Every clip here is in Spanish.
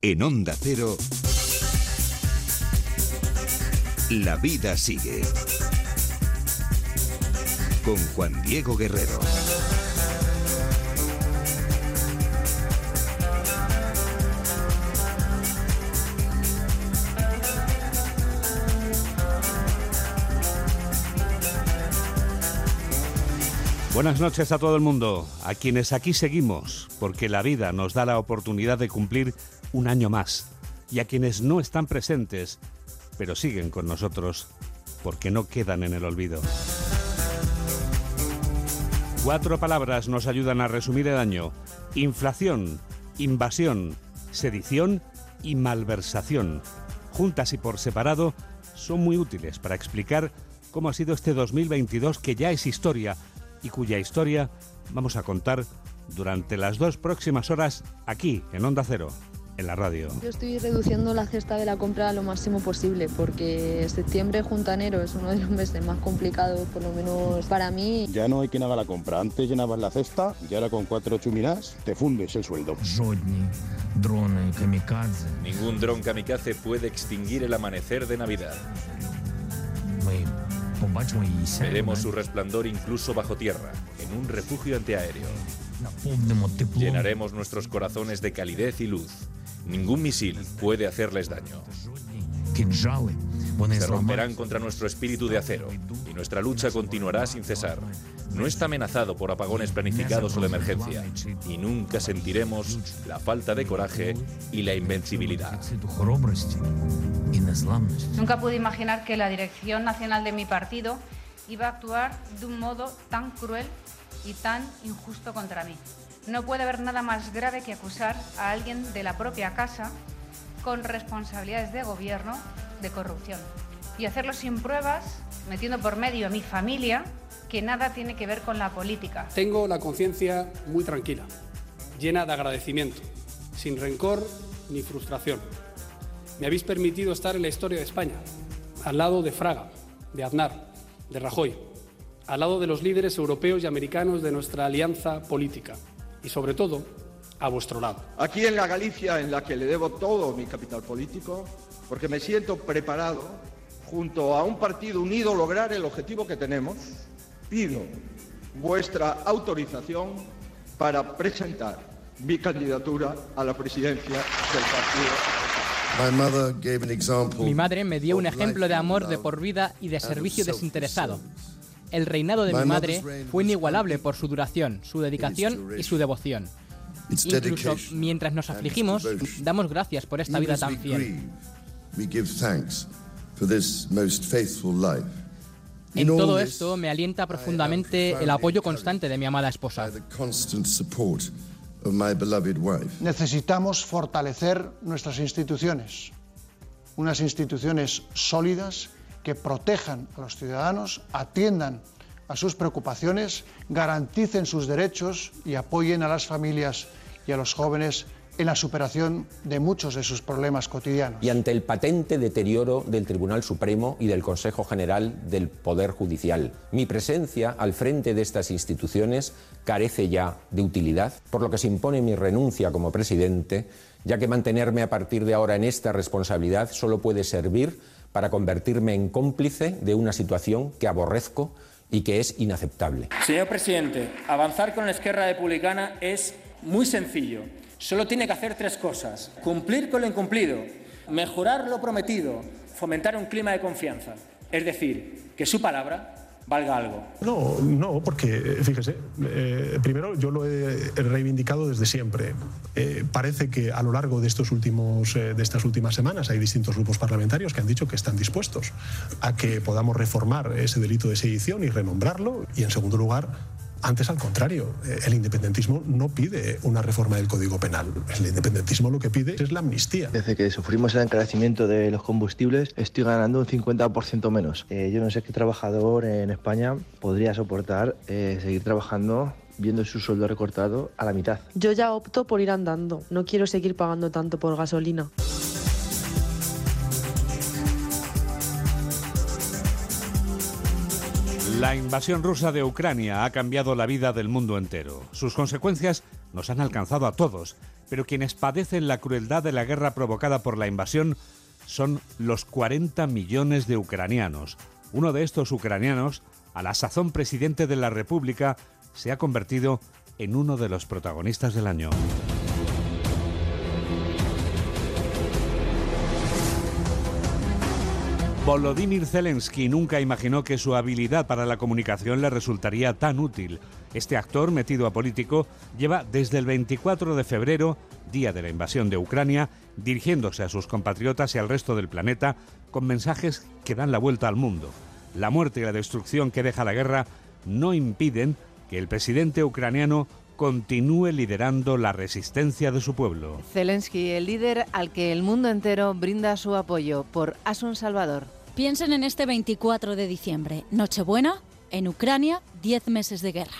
En Onda Cero, la vida sigue. Con Juan Diego Guerrero. Buenas noches a todo el mundo, a quienes aquí seguimos, porque la vida nos da la oportunidad de cumplir un año más, y a quienes no están presentes, pero siguen con nosotros, porque no quedan en el olvido. Cuatro palabras nos ayudan a resumir el año. Inflación, invasión, sedición y malversación. Juntas y por separado, son muy útiles para explicar cómo ha sido este 2022 que ya es historia y cuya historia vamos a contar durante las dos próximas horas aquí en Onda Cero, en la radio. Yo estoy reduciendo la cesta de la compra lo máximo posible porque septiembre junto a enero es uno de los meses más complicados, por lo menos para mí. Ya no hay quien haga la compra. Antes llenabas la cesta y ahora con cuatro chuminas te fundes el sueldo. Ningún dron kamikaze puede extinguir el amanecer de Navidad. Veremos su resplandor incluso bajo tierra, en un refugio antiaéreo. Llenaremos nuestros corazones de calidez y luz. Ningún misil puede hacerles daño. Se romperán contra nuestro espíritu de acero y nuestra lucha continuará sin cesar. No está amenazado por apagones planificados o de emergencia y nunca sentiremos la falta de coraje y la invencibilidad. Nunca pude imaginar que la dirección nacional de mi partido iba a actuar de un modo tan cruel y tan injusto contra mí. No puede haber nada más grave que acusar a alguien de la propia casa con responsabilidades de gobierno de corrupción y hacerlo sin pruebas, metiendo por medio a mi familia, que nada tiene que ver con la política. Tengo la conciencia muy tranquila, llena de agradecimiento, sin rencor ni frustración. Me habéis permitido estar en la historia de España, al lado de Fraga, de Aznar, de Rajoy, al lado de los líderes europeos y americanos de nuestra alianza política y, sobre todo, a vuestro lado. Aquí en la Galicia, en la que le debo todo mi capital político, porque me siento preparado, junto a un partido unido, lograr el objetivo que tenemos, pido vuestra autorización para presentar mi candidatura a la presidencia del partido. Mi madre me dio un ejemplo de amor de por vida y de servicio desinteresado. El reinado de mi madre fue inigualable por su duración, su dedicación y su devoción. Incluso mientras nos afligimos, damos gracias por esta vida tan fiel. En todo esto me alienta profundamente el apoyo constante de mi amada esposa. Necesitamos fortalecer nuestras instituciones, unas instituciones sólidas que protejan a los ciudadanos, atiendan a sus preocupaciones, garanticen sus derechos y apoyen a las familias y a los jóvenes en la superación de muchos de sus problemas cotidianos. Y ante el patente deterioro del Tribunal Supremo y del Consejo General del Poder Judicial, mi presencia al frente de estas instituciones carece ya de utilidad, por lo que se impone mi renuncia como presidente, ya que mantenerme a partir de ahora en esta responsabilidad solo puede servir para convertirme en cómplice de una situación que aborrezco y que es inaceptable. Señor presidente, avanzar con la izquierda republicana es muy sencillo. Solo tiene que hacer tres cosas. Cumplir con lo incumplido, mejorar lo prometido, fomentar un clima de confianza. Es decir, que su palabra valga algo. No, no, porque fíjese, eh, primero yo lo he reivindicado desde siempre. Eh, parece que a lo largo de estos últimos, eh, de estas últimas semanas hay distintos grupos parlamentarios que han dicho que están dispuestos a que podamos reformar ese delito de sedición y renombrarlo. Y en segundo lugar, antes, al contrario, eh, el independentismo no pide una reforma del Código Penal. El independentismo lo que pide es la amnistía. Desde que sufrimos el encarecimiento de los combustibles, estoy ganando un 50% menos. Eh, yo no sé qué trabajador en España podría soportar eh, seguir trabajando viendo su sueldo recortado a la mitad. Yo ya opto por ir andando. No quiero seguir pagando tanto por gasolina. La invasión rusa de Ucrania ha cambiado la vida del mundo entero. Sus consecuencias nos han alcanzado a todos, pero quienes padecen la crueldad de la guerra provocada por la invasión son los 40 millones de ucranianos. Uno de estos ucranianos, a la sazón presidente de la República, se ha convertido en uno de los protagonistas del año. Volodymyr Zelensky nunca imaginó que su habilidad para la comunicación le resultaría tan útil. Este actor, metido a político, lleva desde el 24 de febrero, día de la invasión de Ucrania, dirigiéndose a sus compatriotas y al resto del planeta con mensajes que dan la vuelta al mundo. La muerte y la destrucción que deja la guerra no impiden que el presidente ucraniano continúe liderando la resistencia de su pueblo. Zelensky, el líder al que el mundo entero brinda su apoyo por Asun Salvador. Piensen en este 24 de diciembre, Nochebuena, en Ucrania, 10 meses de guerra.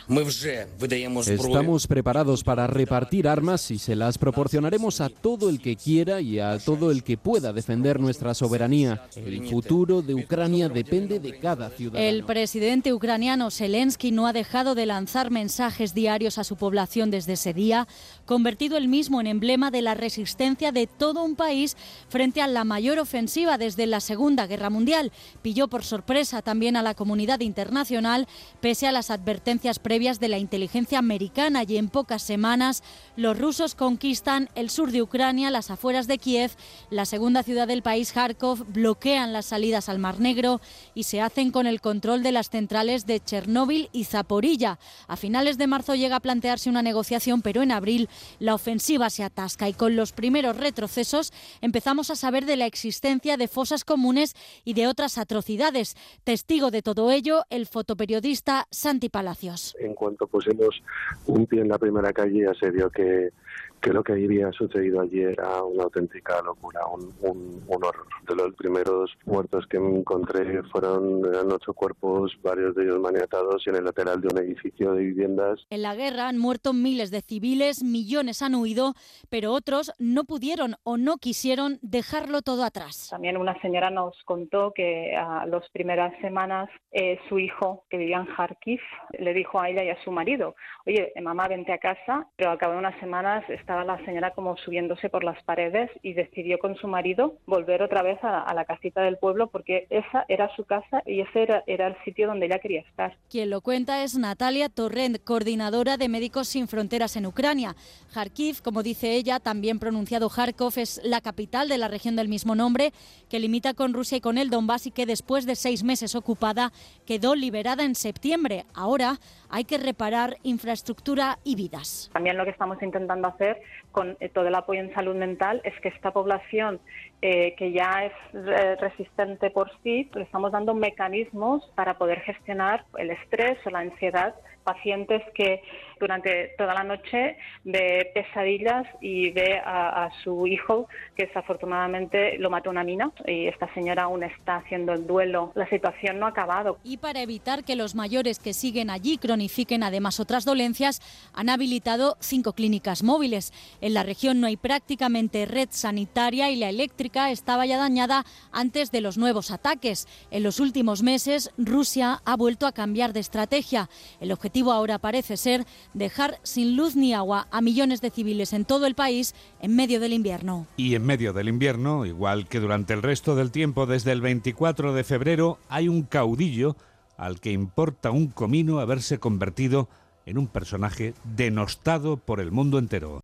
Estamos preparados para repartir armas y se las proporcionaremos a todo el que quiera y a todo el que pueda defender nuestra soberanía. El futuro de Ucrania depende de cada ciudadano. El presidente ucraniano Zelensky no ha dejado de lanzar mensajes diarios a su población desde ese día, convertido él mismo en emblema de la resistencia de todo un país frente a la mayor ofensiva desde la Segunda Guerra Mundial. Pilló por sorpresa también a la comunidad internacional, pese a las advertencias previas de la inteligencia americana y en pocas semanas los rusos conquistan el sur de Ucrania, las afueras de Kiev, la segunda ciudad del país, Kharkov, bloquean las salidas al Mar Negro y se hacen con el control de las centrales de Chernóbil y Zaporilla. A finales de marzo llega a plantearse una negociación, pero en abril la ofensiva se atasca y con los primeros retrocesos empezamos a saber de la existencia de fosas comunes y de otras atrocidades. Testigo de todo ello, el fotoperiodista Santi Palacios. En cuanto pusimos un pie en la primera calle ya se vio que que lo que había sucedido ayer era una auténtica locura, un, un, horror. De los primeros muertos que me encontré fueron eran ocho cuerpos, varios de ellos maniatados en el lateral de un edificio de viviendas. En la guerra han muerto miles de civiles, millones han huido, pero otros no pudieron o no quisieron dejarlo todo atrás. También una señora nos contó que a las primeras semanas eh, su hijo, que vivía en Kharkiv, le dijo a ella y a su marido, oye, mamá, vente a casa, pero al cabo de unas semanas estaba la señora como subiéndose por las paredes y decidió con su marido volver otra vez a, la casita del pueblo porque esa era su casa y ese era, era, el sitio donde ella quería estar. Quien lo cuenta es Natalia Torrent, coordinadora de Médicos Sin Fronteras en Ucrania. Kharkiv, como dice ella, también pronunciado Kharkov, es la capital de la región del mismo nombre que limita con Rusia y con el Donbass y que después de seis meses ocupada quedó liberada en septiembre. Ahora hay que reparar infraestructura y vidas. También lo que estamos intentando hacer con eh, todo el apoyo en salud mental es que esta población eh, que ya es eh, resistente por sí, le estamos dando mecanismos para poder gestionar el estrés o la ansiedad pacientes que durante toda la noche ve pesadillas y ve a, su hijo que desafortunadamente lo mató una mina y esta señora aún está haciendo el duelo. La situación no ha acabado. Y para evitar que los mayores que siguen allí cronifiquen además otras dolencias, han habilitado cinco clínicas móviles. En la región no hay prácticamente red sanitaria y la eléctrica estaba ya dañada antes de los nuevos ataques. En los últimos meses, Rusia ha vuelto a cambiar de estrategia. El objetivo ahora parece ser dejar sin luz ni agua a millones de civiles en todo el país en medio del invierno. Y en medio del invierno, igual que durante el resto del tiempo desde el 24 de febrero, hay un caudillo al que importa un comino haberse convertido en un personaje denostado por el mundo entero.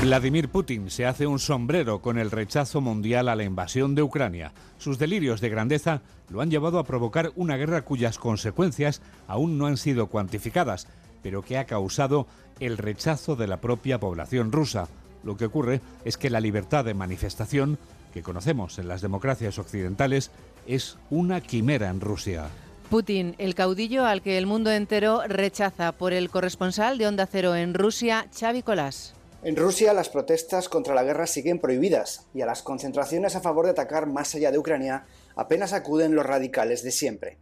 Vladimir Putin se hace un sombrero con el rechazo mundial a la invasión de Ucrania. Sus delirios de grandeza lo han llevado a provocar una guerra cuyas consecuencias aún no han sido cuantificadas, pero que ha causado el rechazo de la propia población rusa. Lo que ocurre es que la libertad de manifestación, que conocemos en las democracias occidentales, es una quimera en Rusia. Putin, el caudillo al que el mundo entero rechaza por el corresponsal de Onda Cero en Rusia, Xavi Colás. En Rusia las protestas contra la guerra siguen prohibidas y a las concentraciones a favor de atacar más allá de Ucrania apenas acuden los radicales de siempre.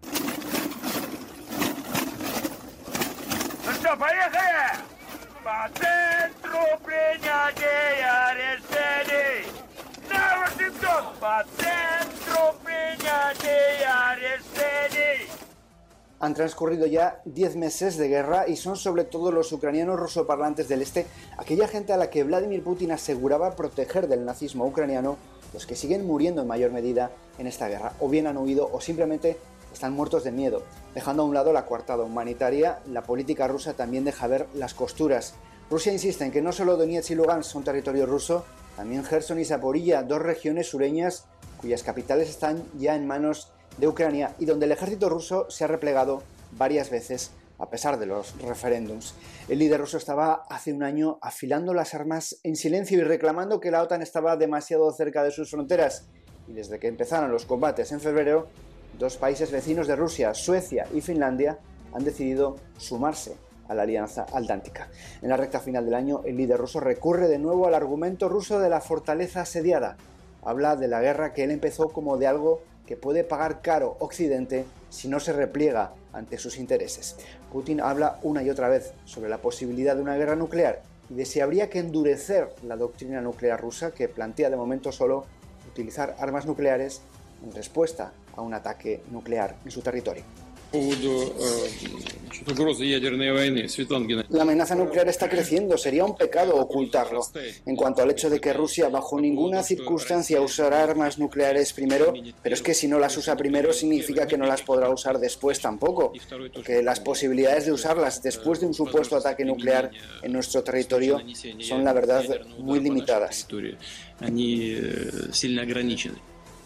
Han transcurrido ya 10 meses de guerra y son sobre todo los ucranianos rusoparlantes del este, aquella gente a la que Vladimir Putin aseguraba proteger del nazismo ucraniano, los que siguen muriendo en mayor medida en esta guerra, o bien han huido o simplemente están muertos de miedo. Dejando a un lado la coartada humanitaria, la política rusa también deja ver las costuras. Rusia insiste en que no solo Donetsk y Lugansk son territorio ruso, también Gerson y Zaporilla, dos regiones sureñas cuyas capitales están ya en manos de Ucrania y donde el ejército ruso se ha replegado varias veces a pesar de los referéndums. El líder ruso estaba hace un año afilando las armas en silencio y reclamando que la OTAN estaba demasiado cerca de sus fronteras. Y desde que empezaron los combates en febrero, dos países vecinos de Rusia, Suecia y Finlandia, han decidido sumarse a la alianza atlántica. En la recta final del año, el líder ruso recurre de nuevo al argumento ruso de la fortaleza asediada. Habla de la guerra que él empezó como de algo que puede pagar caro Occidente si no se repliega ante sus intereses. Putin habla una y otra vez sobre la posibilidad de una guerra nuclear y de si habría que endurecer la doctrina nuclear rusa que plantea de momento solo utilizar armas nucleares en respuesta a un ataque nuclear en su territorio. La amenaza nuclear está creciendo, sería un pecado ocultarlo. En cuanto al hecho de que Rusia bajo ninguna circunstancia usará armas nucleares primero, pero es que si no las usa primero significa que no las podrá usar después tampoco, porque las posibilidades de usarlas después de un supuesto ataque nuclear en nuestro territorio son la verdad muy limitadas.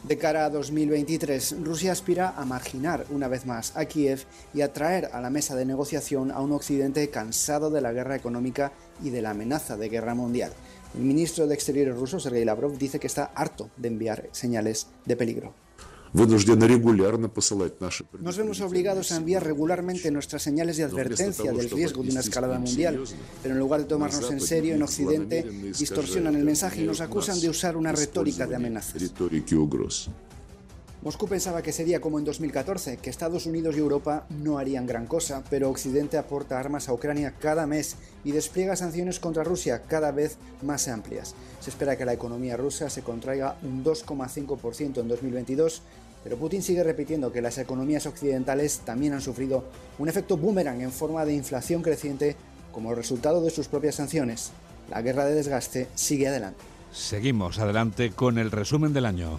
De cara a 2023, Rusia aspira a marginar una vez más a Kiev y a traer a la mesa de negociación a un Occidente cansado de la guerra económica y de la amenaza de guerra mundial. El ministro de Exteriores ruso, Sergei Lavrov, dice que está harto de enviar señales de peligro. Nos vemos obligados a enviar regularmente nuestras señales de advertencia del riesgo de una escalada mundial, pero en lugar de tomarnos en serio en Occidente, distorsionan el mensaje y nos acusan de usar una retórica de amenazas. Moscú pensaba que sería como en 2014, que Estados Unidos y Europa no harían gran cosa, pero Occidente aporta armas a Ucrania cada mes y despliega sanciones contra Rusia cada vez más amplias. Se espera que la economía rusa se contraiga un 2,5% en 2022, pero Putin sigue repitiendo que las economías occidentales también han sufrido un efecto boomerang en forma de inflación creciente como resultado de sus propias sanciones. La guerra de desgaste sigue adelante. Seguimos adelante con el resumen del año.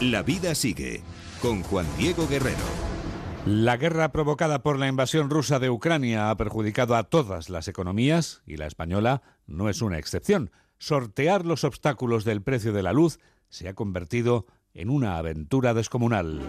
La vida sigue con Juan Diego Guerrero. La guerra provocada por la invasión rusa de Ucrania ha perjudicado a todas las economías y la española no es una excepción. Sortear los obstáculos del precio de la luz se ha convertido en una aventura descomunal.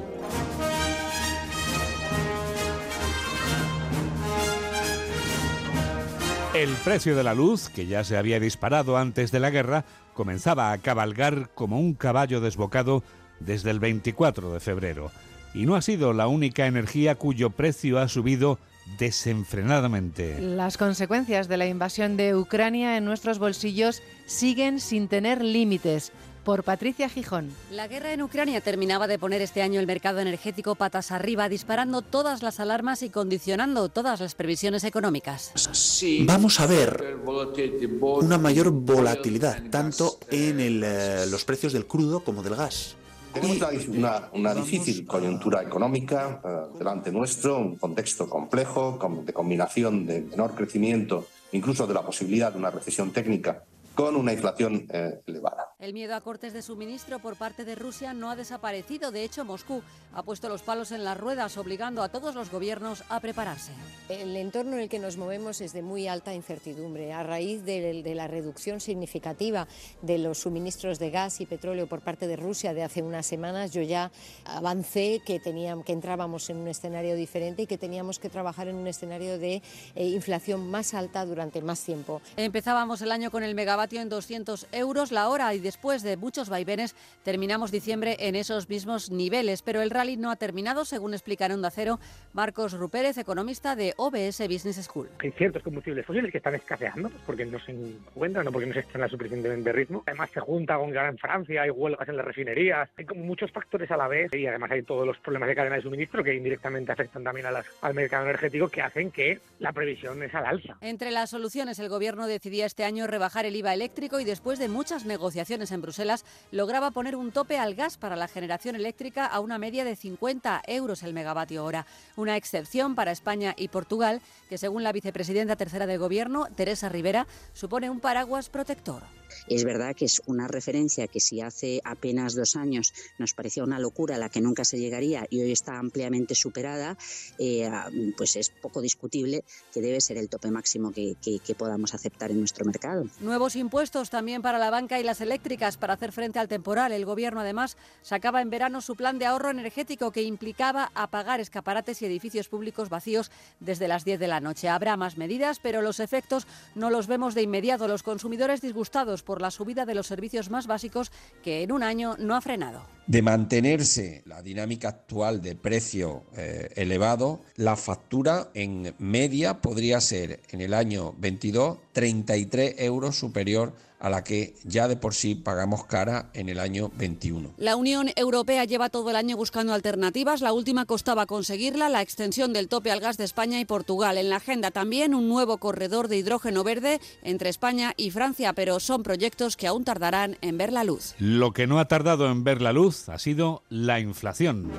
El precio de la luz, que ya se había disparado antes de la guerra, comenzaba a cabalgar como un caballo desbocado desde el 24 de febrero. Y no ha sido la única energía cuyo precio ha subido desenfrenadamente. Las consecuencias de la invasión de Ucrania en nuestros bolsillos siguen sin tener límites por Patricia Gijón. La guerra en Ucrania terminaba de poner este año el mercado energético patas arriba, disparando todas las alarmas y condicionando todas las previsiones económicas. Vamos a ver una mayor volatilidad, tanto en eh, los precios del crudo como del gas. Tenemos una, una, difícil coyuntura económica uh, delante nuestro, un contexto complejo, de combinación de menor crecimiento, incluso de la posibilidad de una recesión técnica con una inflación eh, elevada. El miedo a cortes de suministro por parte de Rusia no ha desaparecido. De hecho, Moscú ha puesto los palos en las ruedas, obligando a todos los gobiernos a prepararse. El entorno en el que nos movemos es de muy alta incertidumbre. A raíz de, de la reducción significativa de los suministros de gas y petróleo por parte de Rusia de hace unas semanas, yo ya avancé que, teníamos, que entrábamos en un escenario diferente y que teníamos que trabajar en un escenario de eh, inflación más alta durante más tiempo. Empezábamos el año con el megavatio en 200 euros la hora y después de muchos vaivenes terminamos diciembre en esos mismos niveles. Pero el rally no ha terminado, según explica en Onda Cero Marcos Rupérez, economista de OBS Business School. Hay ciertos combustibles fósiles que están escaseando pues porque no se encuentran, no porque no se están a suficientemente ritmo. Además se junta con que en Francia hay huelgas en las refinerías, hay como muchos factores a la vez y además hay todos los problemas de cadena de suministro que indirectamente afectan también a las, al mercado energético que hacen que la previsión es al alza. Entre las soluciones, el gobierno decidía este año rebajar el IVA eléctrico y después de muchas negociaciones en Bruselas lograba poner un tope al gas para la generación eléctrica a una media de 50 euros el megavatio hora. Una excepción para España y Portugal, que según la vicepresidenta tercera del Gobierno, Teresa Rivera, supone un paraguas protector. Es verdad que es una referencia que si hace apenas dos años nos parecía una locura a la que nunca se llegaría y hoy está ampliamente superada, eh, pues es poco discutible que debe ser el tope máximo que, que podamos aceptar en nuestro mercado. Nuevos impuestos también para la banca y las eléctricas para hacer frente al temporal. El Gobierno además sacaba en verano su plan de ahorro energético que implicaba apagar escaparates y edificios públicos vacíos desde las 10 de la noche. Habrá más medidas, pero los efectos no los vemos de inmediato. Los consumidores disgustados por la subida de los servicios más básicos que en un año no ha frenado. De mantenerse la dinámica actual de precio eh, elevado, la factura en media podría ser en el año 22 33 euros superior a la que ya de por sí pagamos cara en el año 21. La Unión Europea lleva todo el año buscando alternativas. La última costaba conseguirla, la extensión del tope al gas de España y Portugal. En la agenda también un nuevo corredor de hidrógeno verde entre España y Francia, pero son proyectos que aún tardarán en ver la luz. Lo que no ha tardado en ver la luz ha sido la inflación.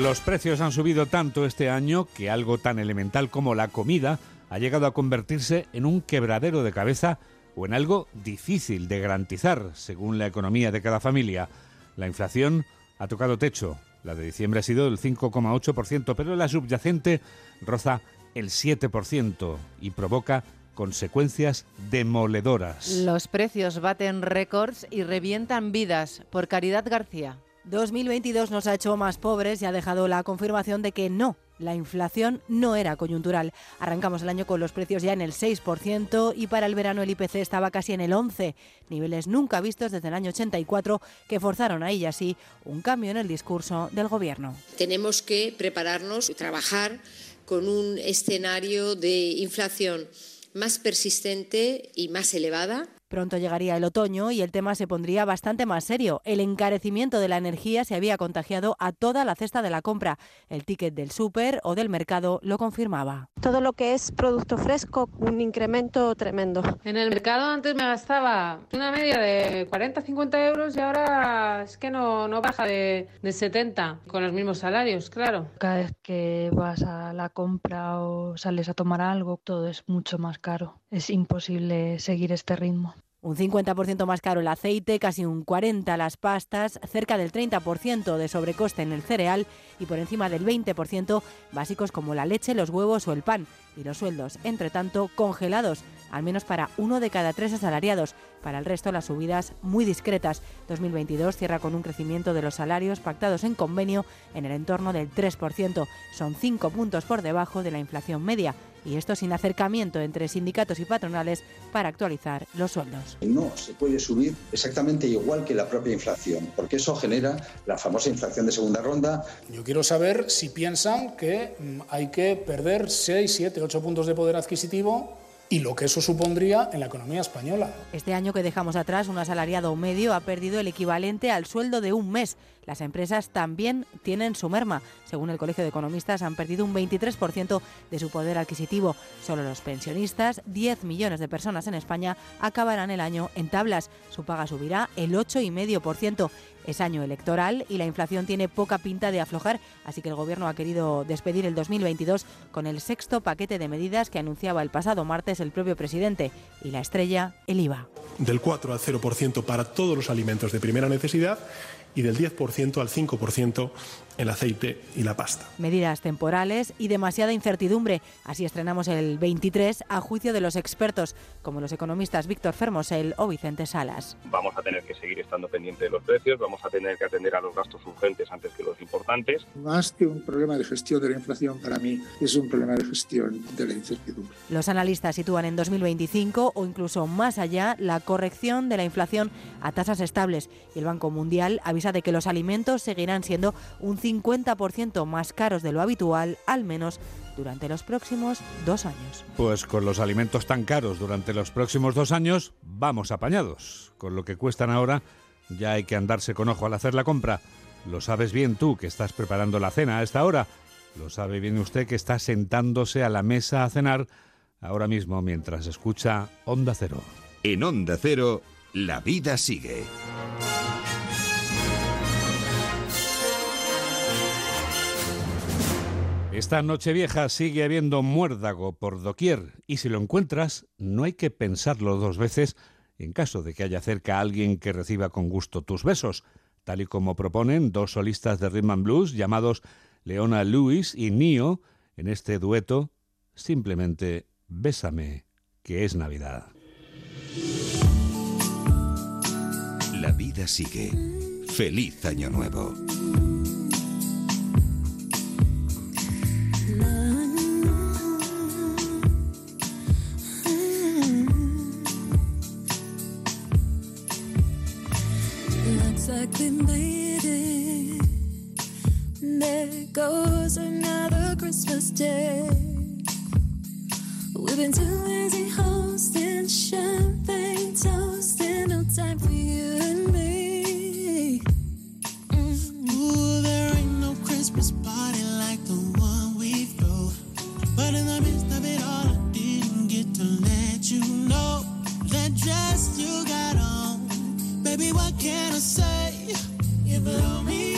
Los precios han subido tanto este año que algo tan elemental como la comida ha llegado a convertirse en un quebradero de cabeza o en algo difícil de garantizar según la economía de cada familia. La inflación ha tocado techo. La de diciembre ha sido del 5,8%, pero la subyacente roza el 7% y provoca consecuencias demoledoras. Los precios baten récords y revientan vidas. Por Caridad García. 2022 nos ha hecho más pobres y ha dejado la confirmación de que no, la inflación no era coyuntural. Arrancamos el año con los precios ya en el 6% y para el verano el IPC estaba casi en el 11%, niveles nunca vistos desde el año 84 que forzaron ahí y así un cambio en el discurso del gobierno. Tenemos que prepararnos y trabajar con un escenario de inflación más persistente y más elevada. Pronto llegaría el otoño y el tema se pondría bastante más serio. El encarecimiento de la energía se había contagiado a toda la cesta de la compra. El ticket del súper o del mercado lo confirmaba. Todo lo que es producto fresco, un incremento tremendo. En el mercado antes me gastaba una media de 40-50 euros y ahora es que no, no baja de, de 70 con los mismos salarios, claro. Cada vez que vas a la compra o sales a tomar algo, todo es mucho más caro. Es imposible seguir este ritmo. Un 50% más caro el aceite, casi un 40% las pastas, cerca del 30% de sobrecoste en el cereal y por encima del 20% básicos como la leche, los huevos o el pan. Y los sueldos, entre tanto, congelados, al menos para uno de cada tres asalariados. Para el resto, las subidas muy discretas. 2022 cierra con un crecimiento de los salarios pactados en convenio en el entorno del 3%. Son cinco puntos por debajo de la inflación media y esto sin acercamiento entre sindicatos y patronales para actualizar los sueldos. No se puede subir exactamente igual que la propia inflación, porque eso genera la famosa inflación de segunda ronda. Yo quiero saber si piensan que mm, hay que perder 6, 7, 8 puntos de poder adquisitivo y lo que eso supondría en la economía española. Este año que dejamos atrás, un asalariado medio ha perdido el equivalente al sueldo de un mes. Las empresas también tienen su merma. Según el Colegio de Economistas, han perdido un 23% de su poder adquisitivo. Solo los pensionistas, 10 millones de personas en España, acabarán el año en tablas. Su paga subirá el 8,5%. Es año electoral y la inflación tiene poca pinta de aflojar, así que el Gobierno ha querido despedir el 2022 con el sexto paquete de medidas que anunciaba el pasado martes el propio presidente y la estrella, el IVA. Del 4 al 0% para todos los alimentos de primera necesidad y del 10% al 5% el aceite y la pasta. Medidas temporales y demasiada incertidumbre. Así estrenamos el 23 a juicio de los expertos, como los economistas Víctor Fermosel o Vicente Salas. Vamos a tener que seguir estando pendiente de los precios, vamos a tener que atender a los gastos urgentes antes que los importantes. Más que un problema de gestión de la inflación, para mí es un problema de gestión de la incertidumbre. Los analistas sitúan en 2025 o incluso más allá la corrección de la inflación a tasas estables y el Banco Mundial avisa de que los alimentos seguirán siendo un 50% más caros de lo habitual, al menos durante los próximos dos años. Pues con los alimentos tan caros durante los próximos dos años, vamos apañados. Con lo que cuestan ahora, ya hay que andarse con ojo al hacer la compra. Lo sabes bien tú que estás preparando la cena a esta hora. Lo sabe bien usted que está sentándose a la mesa a cenar ahora mismo mientras escucha Onda Cero. En Onda Cero, la vida sigue. Esta noche vieja sigue habiendo muérdago por doquier y si lo encuentras no hay que pensarlo dos veces en caso de que haya cerca alguien que reciba con gusto tus besos, tal y como proponen dos solistas de rhythm and blues llamados Leona Lewis y Nio en este dueto Simplemente Bésame, que es Navidad. La vida sigue. Feliz año nuevo. Christmas party like the one. But in the midst of it all, I didn't get to let you know that dress you got on. Baby, what can I say? You blow me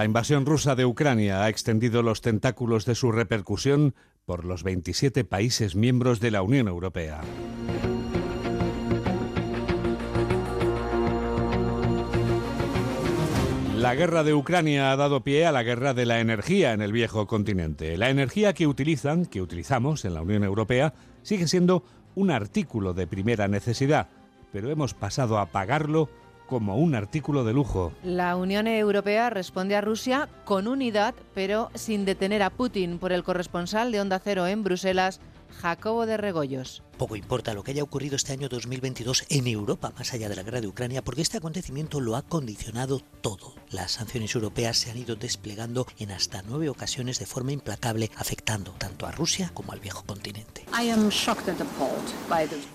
La invasión rusa de Ucrania ha extendido los tentáculos de su repercusión por los 27 países miembros de la Unión Europea. La guerra de Ucrania ha dado pie a la guerra de la energía en el viejo continente. La energía que utilizan, que utilizamos en la Unión Europea, sigue siendo un artículo de primera necesidad, pero hemos pasado a pagarlo como un artículo de lujo. La Unión Europea responde a Rusia con unidad, pero sin detener a Putin, por el corresponsal de Onda Cero en Bruselas, Jacobo de Regoyos. Poco importa lo que haya ocurrido este año 2022 en Europa, más allá de la guerra de Ucrania, porque este acontecimiento lo ha condicionado todo. Las sanciones europeas se han ido desplegando en hasta nueve ocasiones de forma implacable, afectando tanto a Rusia como al viejo continente.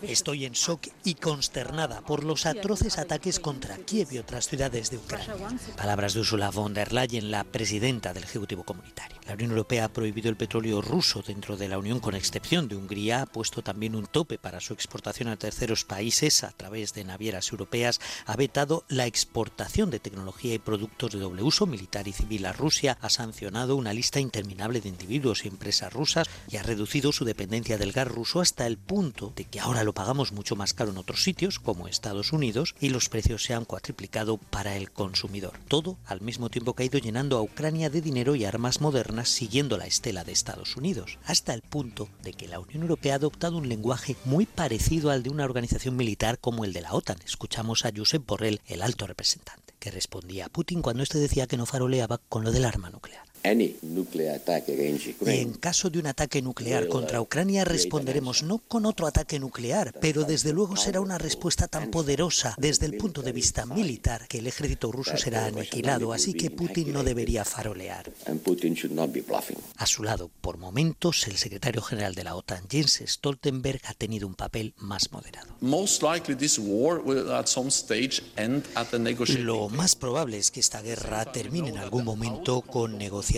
Estoy en shock y consternada por los atroces ataques contra Kiev y otras ciudades de Ucrania. Palabras de Ursula von der Leyen, la presidenta del Ejecutivo Comunitario. La Unión Europea ha prohibido el petróleo ruso dentro de la Unión, con excepción de Hungría, ha puesto también un tope para su exportación a terceros países a través de navieras europeas, ha vetado la exportación de tecnología y productos de doble uso militar y civil a Rusia, ha sancionado una lista interminable de individuos y empresas rusas y ha reducido su dependencia del gas ruso hasta el punto de que ahora lo pagamos mucho más caro en otros sitios, como Estados Unidos, y los precios se han cuatriplicado para el consumidor. Todo al mismo tiempo que ha ido llenando a Ucrania de dinero y armas modernas siguiendo la estela de Estados Unidos, hasta el punto de que la Unión Europea ha adoptado un lenguaje muy parecido al de una organización militar como el de la OTAN. Escuchamos a Josep Borrell, el alto representante, que respondía a Putin cuando este decía que no faroleaba con lo del arma nuclear. En caso de un ataque nuclear contra Ucrania responderemos no con otro ataque nuclear, pero desde luego será una respuesta tan poderosa desde el punto de vista militar que el ejército ruso será aniquilado, así que Putin no debería farolear. A su lado, por momentos, el secretario general de la OTAN, Jens Stoltenberg, ha tenido un papel más moderado. Lo más probable es que esta guerra termine en algún momento con negociaciones,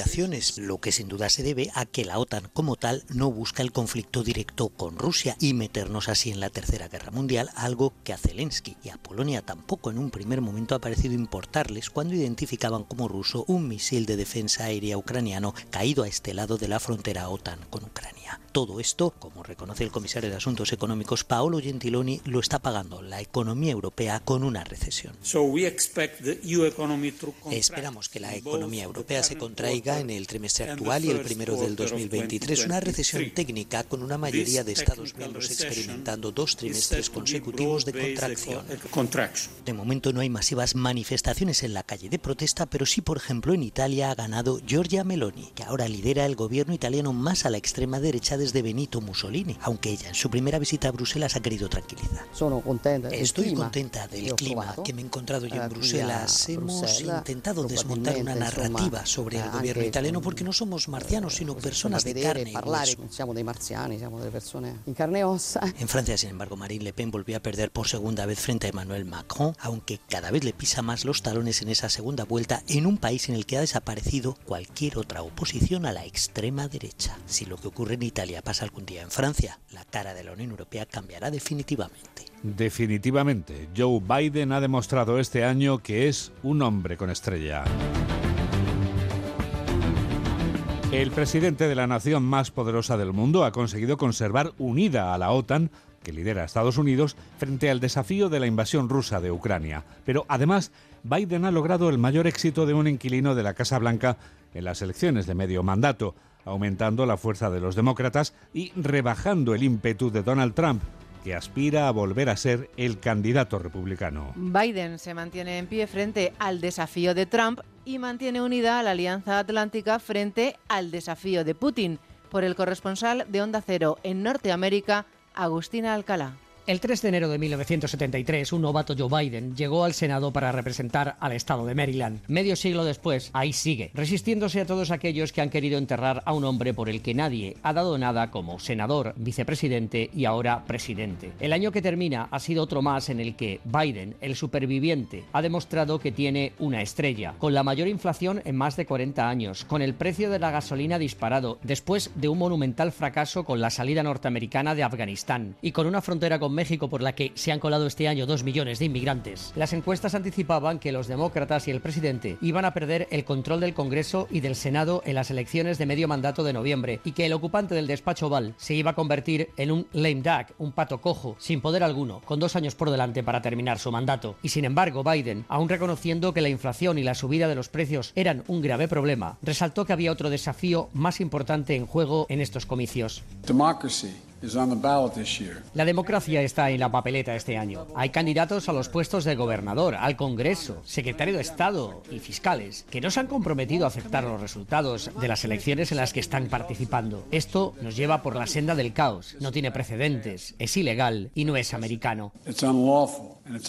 lo que sin duda se debe a que la OTAN como tal no busca el conflicto directo con Rusia y meternos así en la Tercera Guerra Mundial, algo que a Zelensky y a Polonia tampoco en un primer momento ha parecido importarles cuando identificaban como ruso un misil de defensa aérea ucraniano caído a este lado de la frontera OTAN con Ucrania. Todo esto, como reconoce el comisario de Asuntos Económicos Paolo Gentiloni, lo está pagando la economía europea con una recesión. Esperamos que la economía europea se contraiga en el trimestre actual y el primero del 2023, una recesión técnica con una mayoría de Estados miembros experimentando dos trimestres consecutivos de contracción. De momento no hay masivas manifestaciones en la calle de protesta, pero sí, por ejemplo, en Italia ha ganado Giorgia Meloni, que ahora lidera el gobierno italiano más a la extrema derecha desde Benito Mussolini, aunque ella en su primera visita a Bruselas ha querido tranquilizar. Estoy contenta del clima que me he encontrado yo en Bruselas. Hemos intentado desmontar una narrativa sobre el gobierno italiano porque no somos marcianos, sino personas de carne y hueso. En Francia, sin embargo, Marine Le Pen volvió a perder por segunda vez frente a Emmanuel Macron, aunque cada vez le pisa más los talones en esa segunda vuelta en un país en el que ha desaparecido cualquier otra oposición a la extrema derecha. Si lo que ocurre en Italia pasa algún día en Francia, la cara de la Unión Europea cambiará definitivamente. Definitivamente, Joe Biden ha demostrado este año que es un hombre con estrella. El presidente de la nación más poderosa del mundo ha conseguido conservar unida a la OTAN, que lidera a Estados Unidos, frente al desafío de la invasión rusa de Ucrania. Pero además, Biden ha logrado el mayor éxito de un inquilino de la Casa Blanca en las elecciones de medio mandato, aumentando la fuerza de los demócratas y rebajando el ímpetu de Donald Trump, que aspira a volver a ser el candidato republicano. Biden se mantiene en pie frente al desafío de Trump y mantiene unida a la Alianza Atlántica frente al desafío de Putin. Por el corresponsal de Onda Cero en Norteamérica, Agustina Alcalá. El 3 de enero de 1973, un novato Joe Biden llegó al Senado para representar al estado de Maryland. Medio siglo después, ahí sigue, resistiéndose a todos aquellos que han querido enterrar a un hombre por el que nadie ha dado nada como senador, vicepresidente y ahora presidente. El año que termina ha sido otro más en el que Biden, el superviviente, ha demostrado que tiene una estrella, con la mayor inflación en más de 40 años, con el precio de la gasolina disparado, después de un monumental fracaso con la salida norteamericana de Afganistán, y con una frontera con México por la que se han colado este año dos millones de inmigrantes. Las encuestas anticipaban que los demócratas y el presidente iban a perder el control del Congreso y del Senado en las elecciones de medio mandato de noviembre y que el ocupante del despacho Oval se iba a convertir en un lame duck, un pato cojo, sin poder alguno, con dos años por delante para terminar su mandato. Y sin embargo, Biden, aún reconociendo que la inflación y la subida de los precios eran un grave problema, resaltó que había otro desafío más importante en juego en estos comicios. On the ballot this year. La democracia está en la papeleta este año. Hay candidatos a los puestos de gobernador, al Congreso, secretario de Estado y fiscales que no se han comprometido a aceptar los resultados de las elecciones en las que están participando. Esto nos lleva por la senda del caos. No tiene precedentes, es ilegal y no es americano. It's unlawful and it's.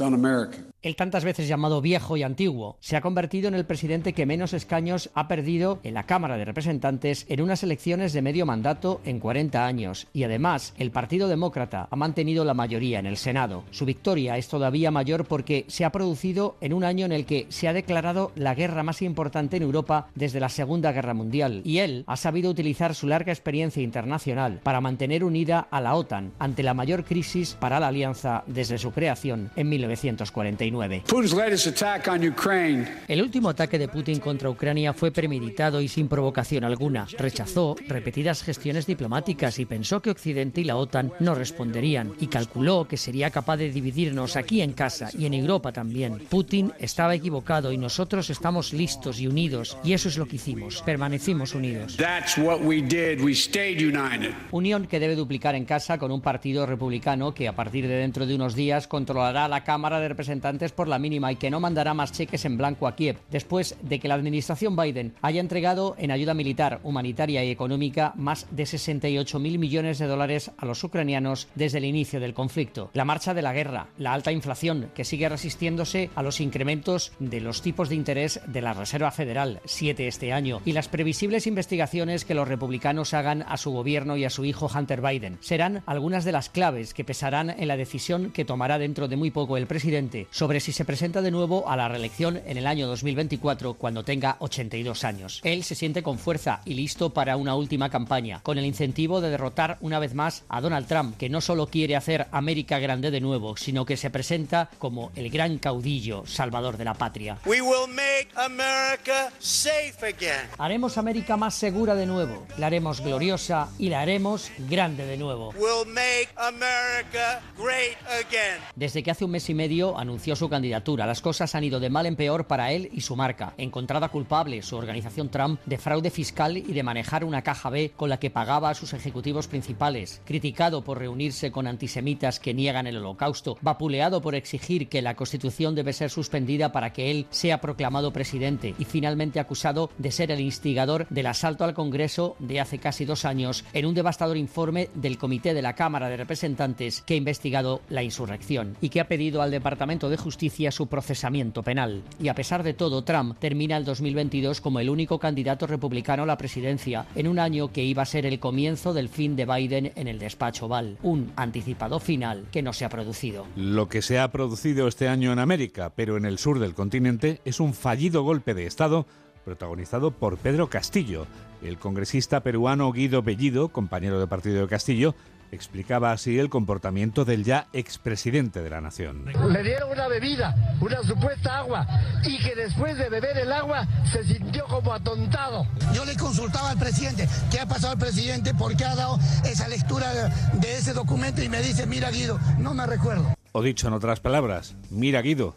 El tantas veces llamado viejo y antiguo se ha convertido en el presidente que menos escaños ha perdido en la Cámara de Representantes en unas elecciones de medio mandato en 40 años y además el Partido Demócrata ha mantenido la mayoría en el Senado. Su victoria es todavía mayor porque se ha producido en un año en el que se ha declarado la guerra más importante en Europa desde la Segunda Guerra Mundial y él ha sabido utilizar su larga experiencia internacional para mantener unida a la OTAN ante la mayor crisis para la alianza desde su creación en 1949. Putin's latest attack on Ukraine El último ataque de Putin contra Ucrania fue premeditado y sin provocación alguna. Rechazó repetidas gestiones diplomáticas y pensó que Occidente y la OTAN no responderían y calculó que sería capaz de dividirnos aquí en casa y en Europa también. Putin estaba equivocado y nosotros estamos listos y unidos y eso es lo que hicimos. Permanecimos unidos. That's what we did. We stayed united. Unión que debe duplicar en casa con un partido republicano que a partir de dentro de unos días controlará la Cámara de Representantes por la mínima y que no mandará más cheques en blanco a Kiev, después de que la administración Biden haya entregado en ayuda militar, humanitaria y económica más de 68 mil millones de dólares a los ucranianos desde el inicio del conflicto. La marcha de la guerra, la alta inflación que sigue resistiéndose a los incrementos de los tipos de interés de la Reserva Federal, 7 este año, y las previsibles investigaciones que los republicanos hagan a su gobierno y a su hijo Hunter Biden serán algunas de las claves que pesarán en la decisión que tomará dentro de muy poco el presidente si se presenta de nuevo a la reelección en el año 2024 cuando tenga 82 años. Él se siente con fuerza y listo para una última campaña, con el incentivo de derrotar una vez más a Donald Trump, que no solo quiere hacer América grande de nuevo, sino que se presenta como el gran caudillo salvador de la patria. We will make America safe again. Haremos América más segura de nuevo, la haremos gloriosa y la haremos grande de nuevo. We'll make America great again. Desde que hace un mes y medio anunció su candidatura, las cosas han ido de mal en peor para él y su marca. Encontrada culpable su organización Trump de fraude fiscal y de manejar una caja B con la que pagaba a sus ejecutivos principales. Criticado por reunirse con antisemitas que niegan el holocausto. Vapuleado por exigir que la constitución debe ser suspendida para que él sea proclamado presidente. Y finalmente acusado de ser el instigador del asalto al Congreso de hace casi dos años en un devastador informe del Comité de la Cámara de Representantes que ha investigado la insurrección y que ha pedido al Departamento de Justicia su procesamiento penal. Y a pesar de todo, Trump termina el 2022 como el único candidato republicano a la presidencia, en un año que iba a ser el comienzo del fin de Biden en el despacho Oval. Un anticipado final que no se ha producido. Lo que se ha producido este año en América, pero en el sur del continente, es un fallido golpe de Estado protagonizado por Pedro Castillo. El congresista peruano Guido Bellido, compañero de partido de Castillo, explicaba así el comportamiento del ya expresidente de la nación. Le dieron una bebida, una supuesta agua, y que después de beber el agua se sintió como atontado. Yo le consultaba al presidente qué ha pasado al presidente, por qué ha dado esa lectura de ese documento y me dice, mira Guido, no me recuerdo. O dicho en otras palabras, mira Guido,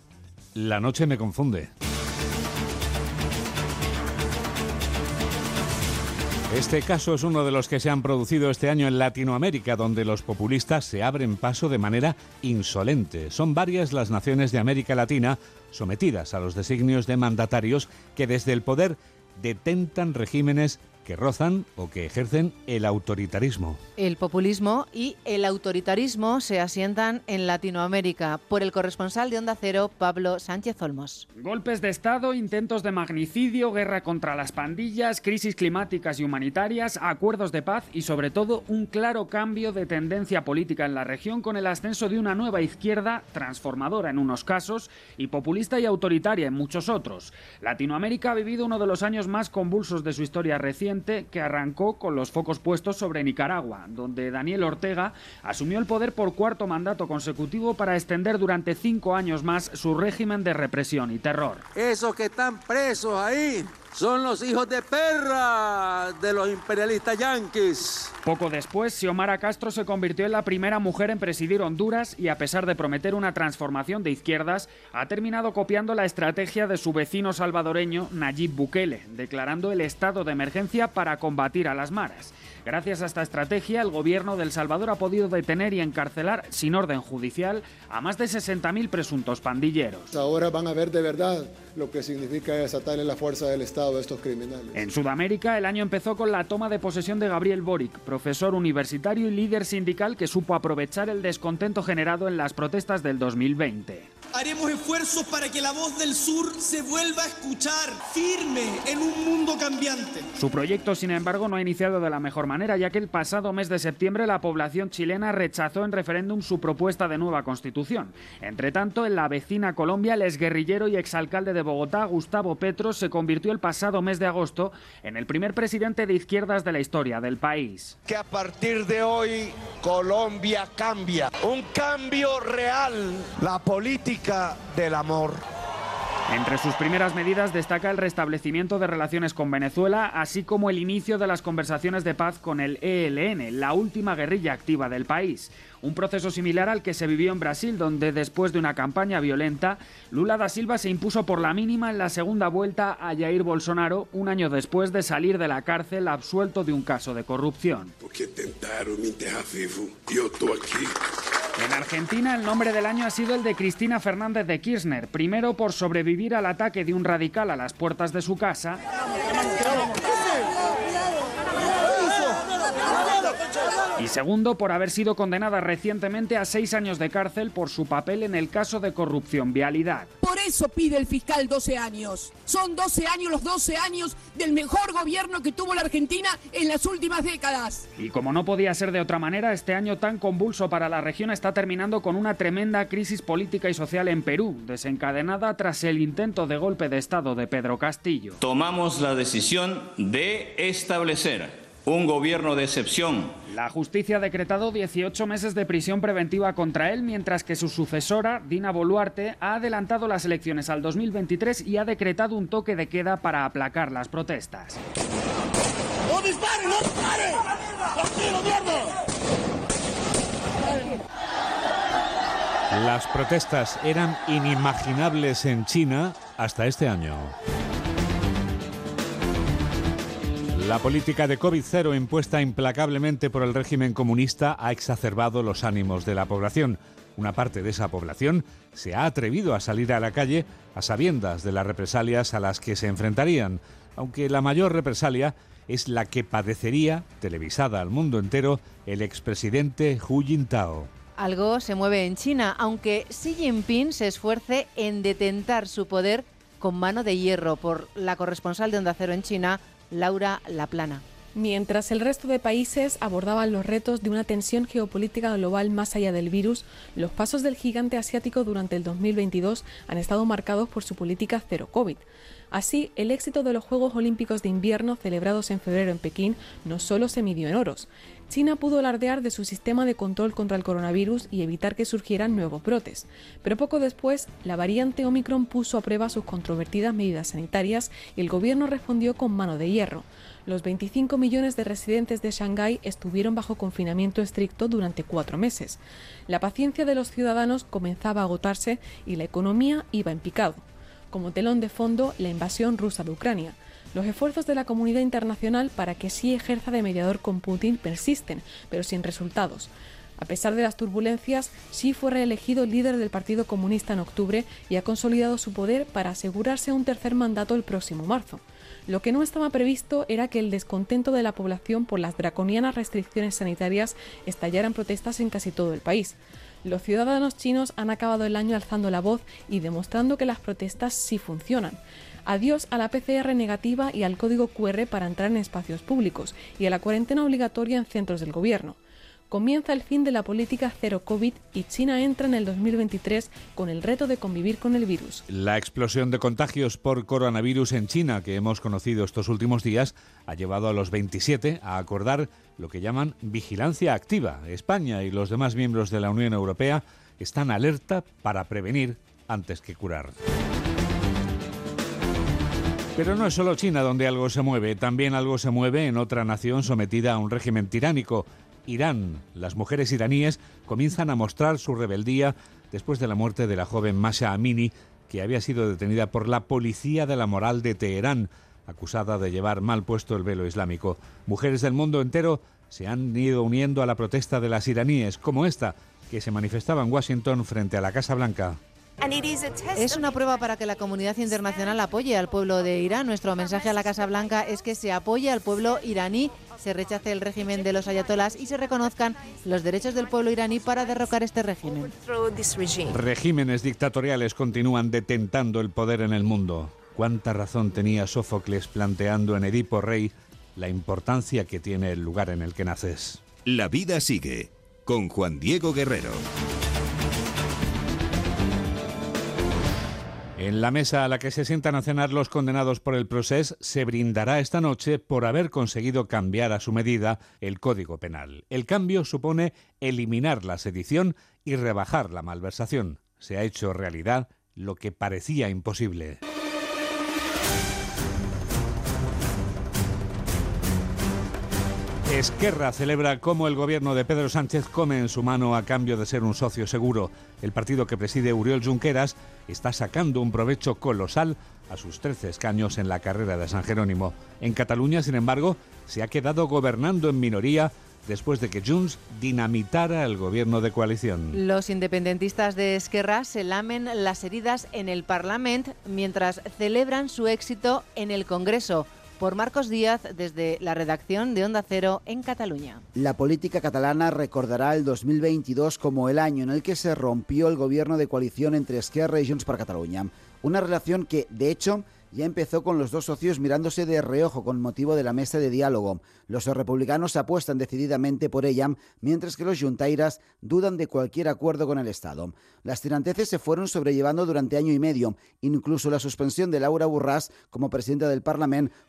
la noche me confunde. Este caso es uno de los que se han producido este año en Latinoamérica, donde los populistas se abren paso de manera insolente. Son varias las naciones de América Latina sometidas a los designios de mandatarios que desde el poder detentan regímenes que rozan o que ejercen el autoritarismo. El populismo y el autoritarismo se asientan en Latinoamérica. Por el corresponsal de Onda Cero, Pablo Sánchez Olmos. Golpes de Estado, intentos de magnicidio, guerra contra las pandillas, crisis climáticas y humanitarias, acuerdos de paz y sobre todo un claro cambio de tendencia política en la región con el ascenso de una nueva izquierda transformadora en unos casos y populista y autoritaria en muchos otros. Latinoamérica ha vivido uno de los años más convulsos de su historia reciente que arrancó con los focos puestos sobre Nicaragua, donde Daniel Ortega asumió el poder por cuarto mandato consecutivo para extender durante cinco años más su régimen de represión y terror. Esos que están presos ahí son los hijos de perra de los imperialistas yanquis. Poco después, Xiomara Castro se convirtió en la primera mujer en presidir Honduras y a pesar de prometer una transformación de izquierdas, ha terminado copiando la estrategia de su vecino salvadoreño Nayib Bukele, declarando el estado de emergencia para combatir a las maras. Gracias a esta estrategia, el gobierno de El Salvador ha podido detener y encarcelar, sin orden judicial, a más de 60.000 presuntos pandilleros. Ahora van a ver de verdad lo que significa desatarle la fuerza del Estado a estos criminales. En Sudamérica, el año empezó con la toma de posesión de Gabriel Boric, profesor universitario y líder sindical que supo aprovechar el descontento generado en las protestas del 2020. Haremos esfuerzos para que la voz del sur se vuelva a escuchar firme en un mundo cambiante. Su proyecto, sin embargo, no ha iniciado de la mejor manera, ya que el pasado mes de septiembre la población chilena rechazó en referéndum su propuesta de nueva constitución. Entre tanto, en la vecina Colombia, el exguerrillero y exalcalde de Bogotá, Gustavo Petro, se convirtió el pasado mes de agosto en el primer presidente de izquierdas de la historia del país. Que a partir de hoy Colombia cambia. Un cambio real. La política del amor. Entre sus primeras medidas destaca el restablecimiento de relaciones con Venezuela, así como el inicio de las conversaciones de paz con el ELN, la última guerrilla activa del país. Un proceso similar al que se vivió en Brasil, donde después de una campaña violenta, Lula da Silva se impuso por la mínima en la segunda vuelta a Jair Bolsonaro, un año después de salir de la cárcel absuelto de un caso de corrupción. Porque tentaron me enterrar vivo y yo estoy aquí. En Argentina, el nombre del año ha sido el de Cristina Fernández de Kirchner, primero por sobrevivir al ataque de un radical a las puertas de su casa y segundo por haber sido condenada recientemente a seis años de cárcel por su papel en el caso de corrupción vialidad. Por eso pide el fiscal 12 años. Son 12 años, los 12 años del mejor gobierno que tuvo la Argentina en las últimas décadas. Y como no podía ser de otra manera, este año tan convulso para la región está terminando con una tremenda crisis política y social en Perú, desencadenada tras el intento de golpe de Estado de Pedro Castillo. Tomamos la decisión de establecer un gobierno de excepción. La justicia ha decretado 18 meses de prisión preventiva contra él, mientras que su sucesora, Dina Boluarte, ha adelantado las elecciones al 2023 y ha decretado un toque de queda para aplacar las protestas. ¡No dispare, no dispare! ¡Tranquilo, mierda! Las protestas eran inimaginables en China hasta este año. La política de COVID-0 impuesta implacablemente por el régimen comunista ha exacerbado los ánimos de la población. Una parte de esa población se ha atrevido a salir a la calle a sabiendas de las represalias a las que se enfrentarían, aunque la mayor represalia es la que padecería, televisada al mundo entero, el expresidente Hu Jintao. Algo se mueve en China, aunque Xi Jinping se esfuerce en detentar su poder con mano de hierro por la corresponsal de Onda Cero en China, Laura Laplana. Mientras el resto de países abordaban los retos de una tensión geopolítica global más allá del virus, los pasos del gigante asiático durante el 2022 han estado marcados por su política cero COVID. Así, el éxito de los Juegos Olímpicos de Invierno celebrados en febrero en Pekín no solo se midió en oros. China pudo alardear de su sistema de control contra el coronavirus y evitar que surgieran nuevos brotes. Pero poco después, la variante Omicron puso a prueba sus controvertidas medidas sanitarias y el gobierno respondió con mano de hierro. Los 25 millones de residentes de Shanghái estuvieron bajo confinamiento estricto durante cuatro meses. La paciencia de los ciudadanos comenzaba a agotarse y la economía iba en picado. Como telón de fondo, la invasión rusa de Ucrania. Los esfuerzos de la comunidad internacional para que sí ejerza de mediador con Putin persisten, pero sin resultados. A pesar de las turbulencias, Xi fue reelegido líder del Partido Comunista en octubre y ha consolidado su poder para asegurarse un tercer mandato el próximo marzo. Lo que no estaba previsto era que el descontento de la población por las draconianas restricciones sanitarias estallaran protestas en casi todo el país. Los ciudadanos chinos han acabado el año alzando la voz y demostrando que las protestas sí funcionan. Adiós a la PCR negativa y al código QR para entrar en espacios públicos y a la cuarentena obligatoria en centros del gobierno. Comienza el fin de la política cero COVID y China entra en el 2023 con el reto de convivir con el virus. La explosión de contagios por coronavirus en China que hemos conocido estos últimos días ha llevado a los 27 a acordar lo que llaman vigilancia activa. España y los demás miembros de la Unión Europea están alerta para prevenir antes que curar. Pero no es solo China donde algo se mueve, también algo se mueve en otra nación sometida a un régimen tiránico, Irán. Las mujeres iraníes comienzan a mostrar su rebeldía después de la muerte de la joven Masha Amini, que había sido detenida por la policía de la moral de Teherán, acusada de llevar mal puesto el velo islámico. Mujeres del mundo entero se han ido uniendo a la protesta de las iraníes, como esta, que se manifestaba en Washington frente a la Casa Blanca. Es una prueba para que la comunidad internacional apoye al pueblo de Irán. Nuestro mensaje a la Casa Blanca es que se apoye al pueblo iraní, se rechace el régimen de los ayatolás y se reconozcan los derechos del pueblo iraní para derrocar este régimen. Regímenes dictatoriales continúan detentando el poder en el mundo. ¿Cuánta razón tenía Sófocles planteando en Edipo Rey la importancia que tiene el lugar en el que naces? La vida sigue con Juan Diego Guerrero. En la mesa a la que se sientan a cenar los condenados por el proceso se brindará esta noche por haber conseguido cambiar a su medida el Código Penal. El cambio supone eliminar la sedición y rebajar la malversación. Se ha hecho realidad lo que parecía imposible. Esquerra celebra cómo el gobierno de Pedro Sánchez come en su mano a cambio de ser un socio seguro. El partido que preside Uriol Junqueras está sacando un provecho colosal a sus 13 escaños en la carrera de San Jerónimo. En Cataluña, sin embargo, se ha quedado gobernando en minoría después de que Junts dinamitara el gobierno de coalición. Los independentistas de Esquerra se lamen las heridas en el Parlamento mientras celebran su éxito en el Congreso por Marcos Díaz desde la redacción de Onda Cero en Cataluña. La política catalana recordará el 2022 como el año en el que se rompió el gobierno de coalición entre Esquerra y Junts per Catalunya. Una relación que, de hecho, ya empezó con los dos socios mirándose de reojo con motivo de la mesa de diálogo. Los republicanos apuestan decididamente por ella, mientras que los yuntairas dudan de cualquier acuerdo con el Estado. Las tiranteces se fueron sobrellevando durante año y medio, incluso la suspensión de Laura Burrás como presidenta del Parlamento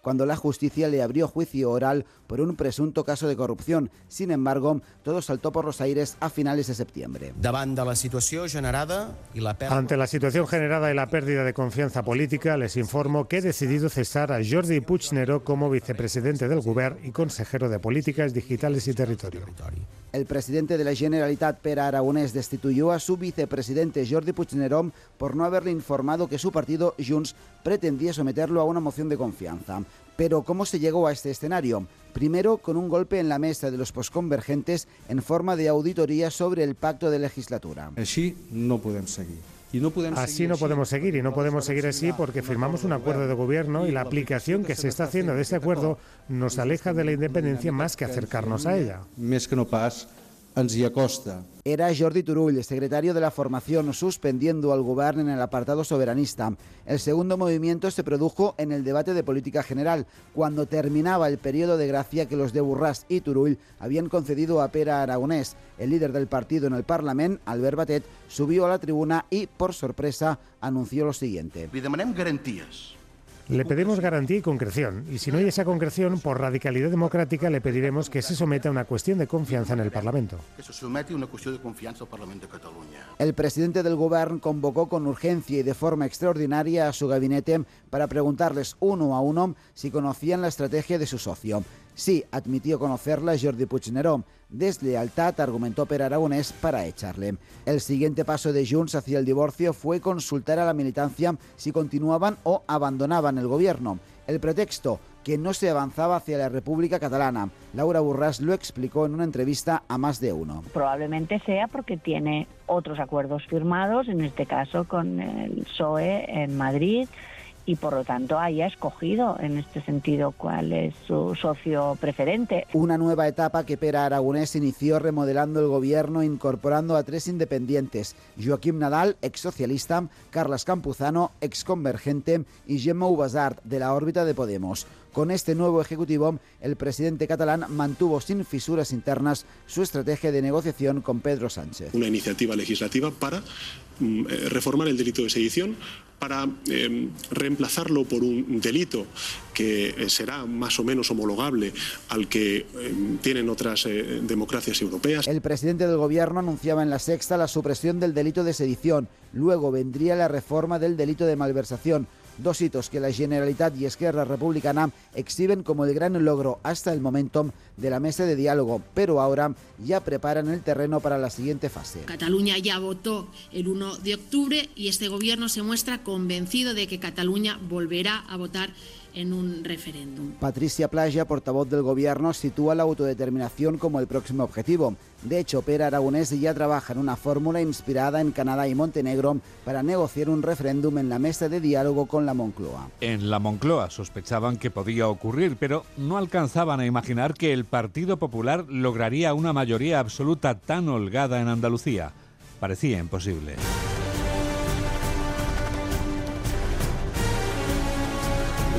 cuando la justicia le abrió juicio oral por un presunto caso de corrupción. Sin embargo, todo saltó por los aires a finales de septiembre. La generada la. Ante la situación generada y la pérdida de confianza política, les informo que he decidido cesar a Jordi Puigneró como vicepresidente del Govern y consejero de Políticas Digitales y Territorio. El presidente de la Generalitat, Pere Aragonés, destituyó a su vicepresidente Jordi Puigneró por no haberle informado que su partido, Junts, pretendía someterlo a una moción de confianza. Pero ¿cómo se llegó a este escenario? Primero, con un golpe en la mesa de los posconvergentes en forma de auditoría sobre el pacto de legislatura. Així no podem seguir. No Así no podemos seguir y no podemos seguir así porque firmamos un acuerdo de gobierno y la aplicación que se está haciendo de este acuerdo nos aleja de la independencia más que acercarnos a ella. Més que no pas ens hi acosta. Era Jordi Turull, secretario de la formación, suspendiendo al gobierno en el apartado soberanista. El segundo movimiento se produjo en el debate de política general, cuando terminaba el periodo de gracia que los de Burrás y Turull habían concedido a Pera Aragonés. El líder del partido en el Parlamento, Albert Batet, subió a la tribuna y, por sorpresa, anunció lo siguiente. Li demanem garanties. Le pedimos garantía y concreción, y si no hay esa concreción, por radicalidad democrática le pediremos que se someta a una cuestión de confianza en el Parlamento. Que se someti una qüestió de confiança al Parlament de Catalunya. El presidente del gobierno convocó con urgencia y de forma extraordinaria a su gabinete para preguntarles uno a uno si conocían la estrategia de su socio. Sí, admitió conocerla Jordi Puigneró. Deslealtad, argumentó Per Aragonés, para echarle. El siguiente paso de Junts hacia el divorcio fue consultar a la militancia si continuaban o abandonaban el gobierno. El pretexto, que no se avanzaba hacia la República Catalana. Laura Burras lo explicó en una entrevista a más de uno. Probablemente sea porque tiene otros acuerdos firmados, en este caso con el PSOE en Madrid, y por lo tanto haya escogido en este sentido cuál es su socio preferente. Una nueva etapa que Pera Aragonés inició remodelando el gobierno incorporando a tres independientes, Joaquim Nadal, ex socialista, Carles Campuzano, ex convergente y Gemma Ubasart, de la órbita de Podemos. Con este nuevo ejecutivo, el presidente catalán mantuvo sin fisuras internas su estrategia de negociación con Pedro Sánchez. Una iniciativa legislativa para mm, eh, reformar el delito de sedición, para eh, reemplazarlo por un delito que eh, será más o menos homologable al que eh, tienen otras eh, democracias europeas. El presidente del gobierno anunciaba en la sexta la supresión del delito de sedición. Luego vendría la reforma del delito de malversación. Dos hitos que la Generalitat y Esquerra Republicana exhiben como el gran logro hasta el momento de la mesa de diálogo, pero ahora ya preparan el terreno para la siguiente fase. Cataluña ya votó el 1 de octubre y este gobierno se muestra convencido de que Cataluña volverá a votar en un referéndum. Patricia Playa, portavoz del gobierno, sitúa la autodeterminación como el próximo objetivo. De hecho, Pera Aragonés ya trabaja en una fórmula inspirada en Canadá y Montenegro para negociar un referéndum en la mesa de diálogo con la Moncloa. En la Moncloa sospechaban que podía ocurrir, pero no alcanzaban a imaginar que el Partido Popular lograría una mayoría absoluta tan holgada en Andalucía. Parecía imposible.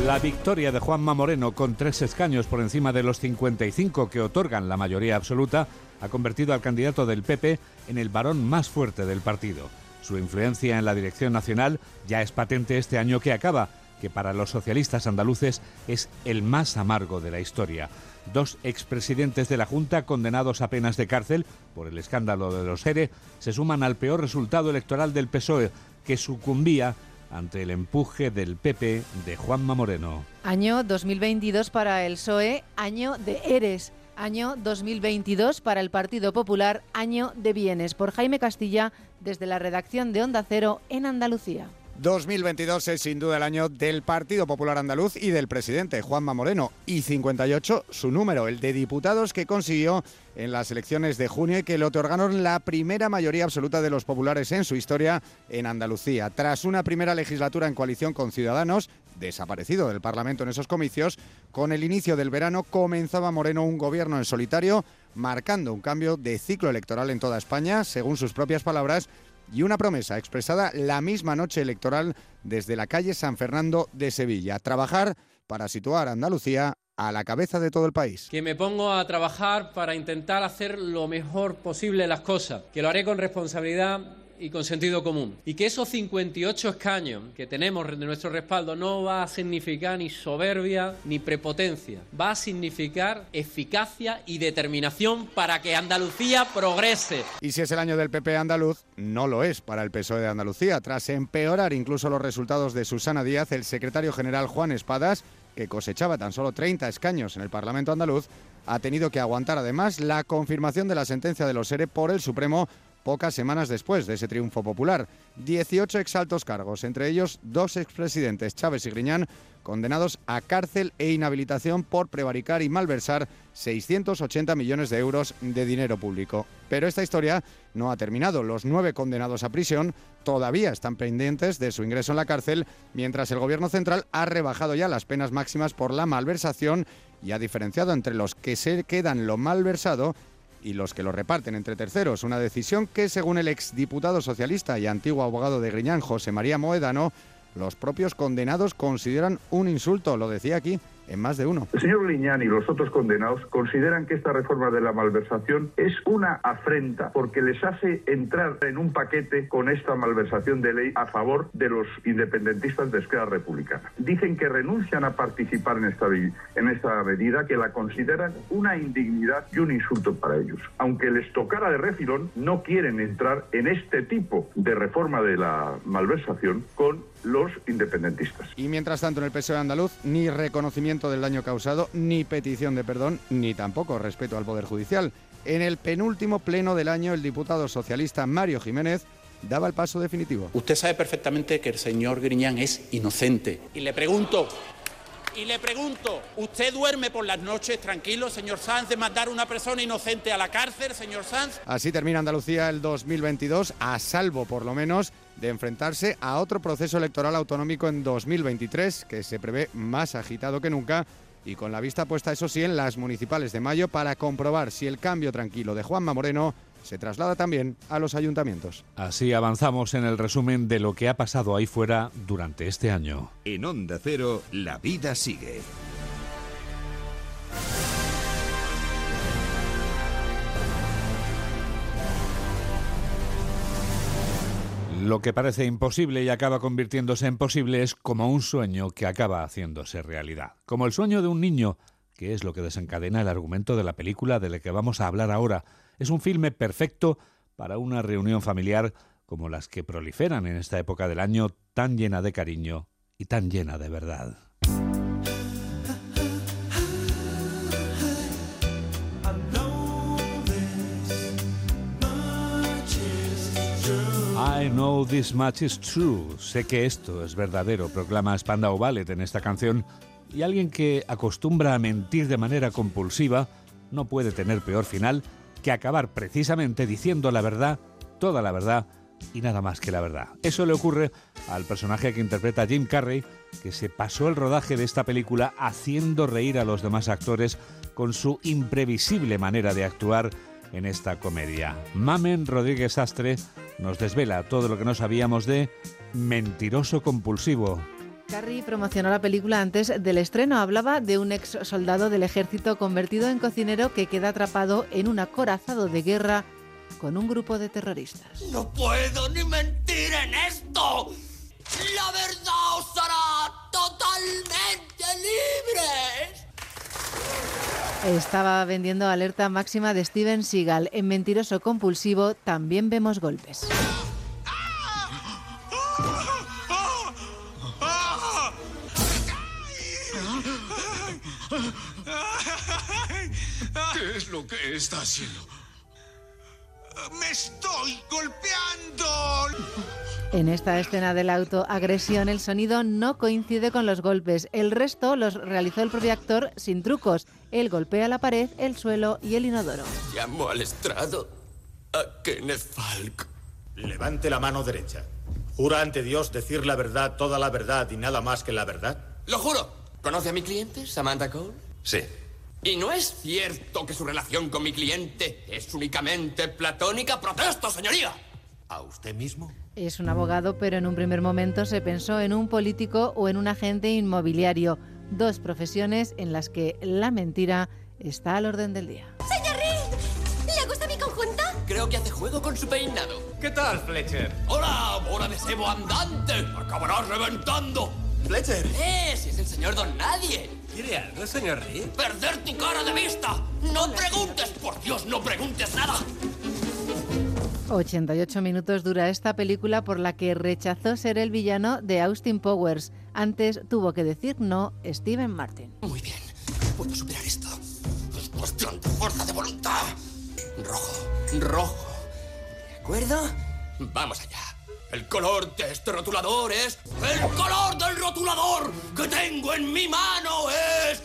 La victoria de Juanma Moreno con tres escaños por encima de los 55 que otorgan la mayoría absoluta ha convertido al candidato del PP en el varón más fuerte del partido. Su influencia en la dirección nacional ya es patente este año que acaba, que para los socialistas andaluces es el más amargo de la historia. Dos expresidentes de la Junta condenados a penas de cárcel por el escándalo de los ERE se suman al peor resultado electoral del PSOE, que sucumbía ante el empuje del PP de Juanma Moreno. Año 2022 para el PSOE, año de Eres. Año 2022 para el Partido Popular, año de bienes. Por Jaime Castilla, desde la redacción de Onda Cero en Andalucía. 2022 es sin duda el año del Partido Popular Andaluz y del presidente Juanma Moreno y 58 su número, el de diputados que consiguió en las elecciones de junio y que le otorgaron la primera mayoría absoluta de los populares en su historia en Andalucía. Tras una primera legislatura en coalición con Ciudadanos, desaparecido del Parlamento en esos comicios, con el inicio del verano comenzaba Moreno un gobierno en solitario, marcando un cambio de ciclo electoral en toda España, según sus propias palabras, y una promesa expresada la misma noche electoral desde la calle San Fernando de Sevilla, trabajar para situar a Andalucía a la cabeza de todo el país. Que me pongo a trabajar para intentar hacer lo mejor posible las cosas, que lo haré con responsabilidad y con sentido común. Y que esos 58 escaños que tenemos de nuestro respaldo no va a significar ni soberbia ni prepotencia, va a significar eficacia y determinación para que Andalucía progrese. Y si es el año del PP andaluz, no lo es para el PSOE de Andalucía. Tras empeorar incluso los resultados de Susana Díaz, el secretario general Juan Espadas, que cosechaba tan solo 30 escaños en el Parlamento andaluz, ha tenido que aguantar además la confirmación de la sentencia de los ERE por el Supremo pocas semanas después de ese triunfo popular. 18 exaltos cargos, entre ellos dos expresidentes, Chávez y Griñán, condenados a cárcel e inhabilitación por prevaricar y malversar 680 millones de euros de dinero público. Pero esta historia no ha terminado. Los nueve condenados a prisión todavía están pendientes de su ingreso en la cárcel, mientras el Gobierno central ha rebajado ya las penas máximas por la malversación y ha diferenciado entre los que se quedan lo malversado y los que lo reparten entre terceros. Una decisión que, según el exdiputado socialista y antiguo abogado de Griñán, José María Moedano, los propios condenados consideran un insulto, lo decía aquí en más de uno. El señor Liñán y los otros condenados consideran que esta reforma de la malversación es una afrenta porque les hace entrar en un paquete con esta malversación de ley a favor de los independentistas de Esquerra Republicana. Dicen que renuncian a participar en esta, en esta medida, que la consideran una indignidad y un insulto para ellos. Aunque les tocara de refilón, no quieren entrar en este tipo de reforma de la malversación con los independentistas. Y mientras tanto en el PSOE andaluz, ni reconocimiento del daño causado, ni petición de perdón, ni tampoco respeto al Poder Judicial. En el penúltimo pleno del año, el diputado socialista Mario Jiménez daba el paso definitivo. Usted sabe perfectamente que el señor Griñán es inocente. Y le pregunto, y le pregunto, ¿usted duerme por las noches tranquilo, señor Sanz, de mandar a una persona inocente a la cárcel, señor Sanz? Así termina Andalucía el 2022, a salvo por lo menos de enfrentarse a otro proceso electoral autonómico en 2023 que se prevé más agitado que nunca y con la vista puesta, eso sí, en las municipales de mayo para comprobar si el cambio tranquilo de Juanma Moreno se traslada también a los ayuntamientos. Así avanzamos en el resumen de lo que ha pasado ahí fuera durante este año. En Onda Cero, la vida sigue. Lo que parece imposible y acaba convirtiéndose en posible es como un sueño que acaba haciéndose realidad. Como el sueño de un niño, que es lo que desencadena el argumento de la película de la que vamos a hablar ahora. Es un filme perfecto para una reunión familiar como las que proliferan en esta época del año tan llena de cariño y tan llena de verdad. I know this much is true. Sé que esto es verdadero, proclama Spandau Ballet en esta canción. Y alguien que acostumbra a mentir de manera compulsiva no puede tener peor final que acabar precisamente diciendo la verdad, toda la verdad y nada más que la verdad. Eso le ocurre al personaje que interpreta Jim Carrey, que se pasó el rodaje de esta película haciendo reír a los demás actores con su imprevisible manera de actuar en esta comedia. Mamen Rodríguez Astre nos desvela todo lo que no sabíamos de Mentiroso Compulsivo. Carrey promocionó la película antes del estreno. Hablaba de un ex soldado del ejército convertido en cocinero que queda atrapado en un acorazado de guerra con un grupo de terroristas. No puedo ni mentir en esto. La verdad os hará totalmente libres. Estaba vendiendo alerta máxima de Steven Seagal. En Mentiroso Compulsivo también vemos golpes. ¿Qué es lo que está haciendo? ¡Me estoy golpeando! En esta escena de la autoagresión el sonido no coincide con los golpes. El resto los realizó el propio actor sin trucos. Él golpea la pared, el suelo y el inodoro. Llamo al estrado a Kenneth Falk. Levante la mano derecha. ¿Jura ante Dios decir la verdad, toda la verdad y nada más que la verdad? Lo juro. ¿Conoce a mi cliente, Samantha Cole? Sí. ¿Y no es cierto que su relación con mi cliente es únicamente platónica? ¡Protesto, señoría! ¿A usted mismo? Es un abogado, pero en un primer momento se pensó en un político o en un agente inmobiliario. Dos profesiones en las que la mentira está al orden del día. ¡Señor Reed! ¿Le gusta mi conjunto? Creo que hace juego con su peinado. ¿Qué tal, Fletcher? ¡Hola, bola de sebo andante! ¡Acabarás reventando! Fletcher. ¡Eh! Si es el señor Don Nadie. ¿Quiere algo, señor Reed? ¡Perder tu cara de vista! ¡No preguntes! ¡Por Dios, no preguntes nada! 88 minutos dura esta película por la que rechazó ser el villano de Austin Powers. Antes tuvo que decir no Steven Martin. Muy bien, puedo superar esto. Es cuestión de fuerza de voluntad. Rojo, rojo. ¿De acuerdo? Vamos allá. El color de este rotulador es... ¡El color del rotulador que tengo en mi mano es...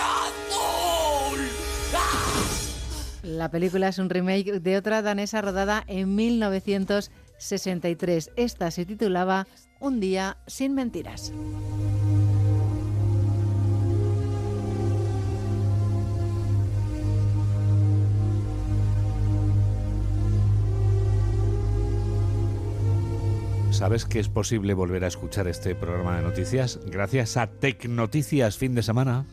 ¡Azul! La película es un remake de otra danesa rodada en 1963. Esta se titulaba Un día sin mentiras. ¿Sabes que es posible volver a escuchar este programa de noticias gracias a Tecnoticias fin de semana?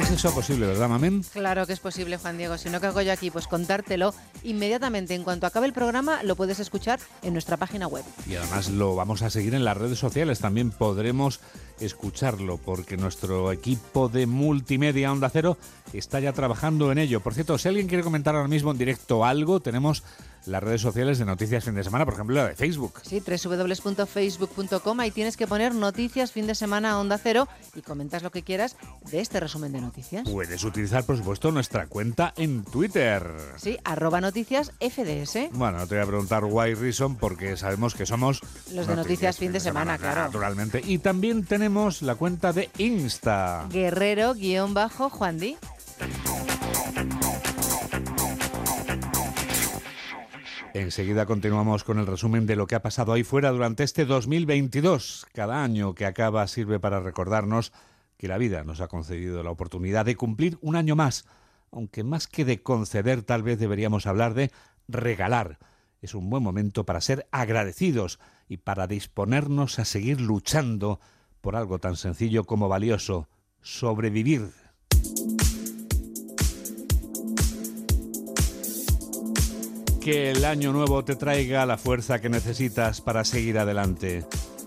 ¿Es eso posible, verdad, Mamen? Claro que es posible, Juan Diego. Si no, ¿qué hago yo aquí? Pues contártelo inmediatamente. En cuanto acabe el programa, lo puedes escuchar en nuestra página web. Y además lo vamos a seguir en las redes sociales. También podremos escucharlo porque nuestro equipo de multimedia Onda Cero está ya trabajando en ello. Por cierto, si alguien quiere comentar ahora mismo en directo algo, tenemos las redes sociales de Noticias Fin de Semana, por ejemplo, la de Facebook. Sí, www.facebook.com. Ahí tienes que poner Noticias Fin de Semana Onda Cero y comentas lo que quieras de este resumen de noticias. Puedes utilizar, por supuesto, nuestra cuenta en Twitter. Sí, arroba noticias FDS. Bueno, no te voy a preguntar why reason porque sabemos que somos... Los de Noticias, Fin de, semana, claro. Naturalmente. Y también tenemos la cuenta de Insta. Guerrero-Juan Di. Enseguida continuamos con el resumen de lo que ha pasado ahí fuera durante este 2022. Cada año que acaba sirve para recordarnos que la vida nos ha concedido la oportunidad de cumplir un año más, aunque más que de conceder tal vez deberíamos hablar de regalar. Es un buen momento para ser agradecidos y para disponernos a seguir luchando por algo tan sencillo como valioso, sobrevivir. Que el año nuevo te traiga la fuerza que necesitas para seguir adelante.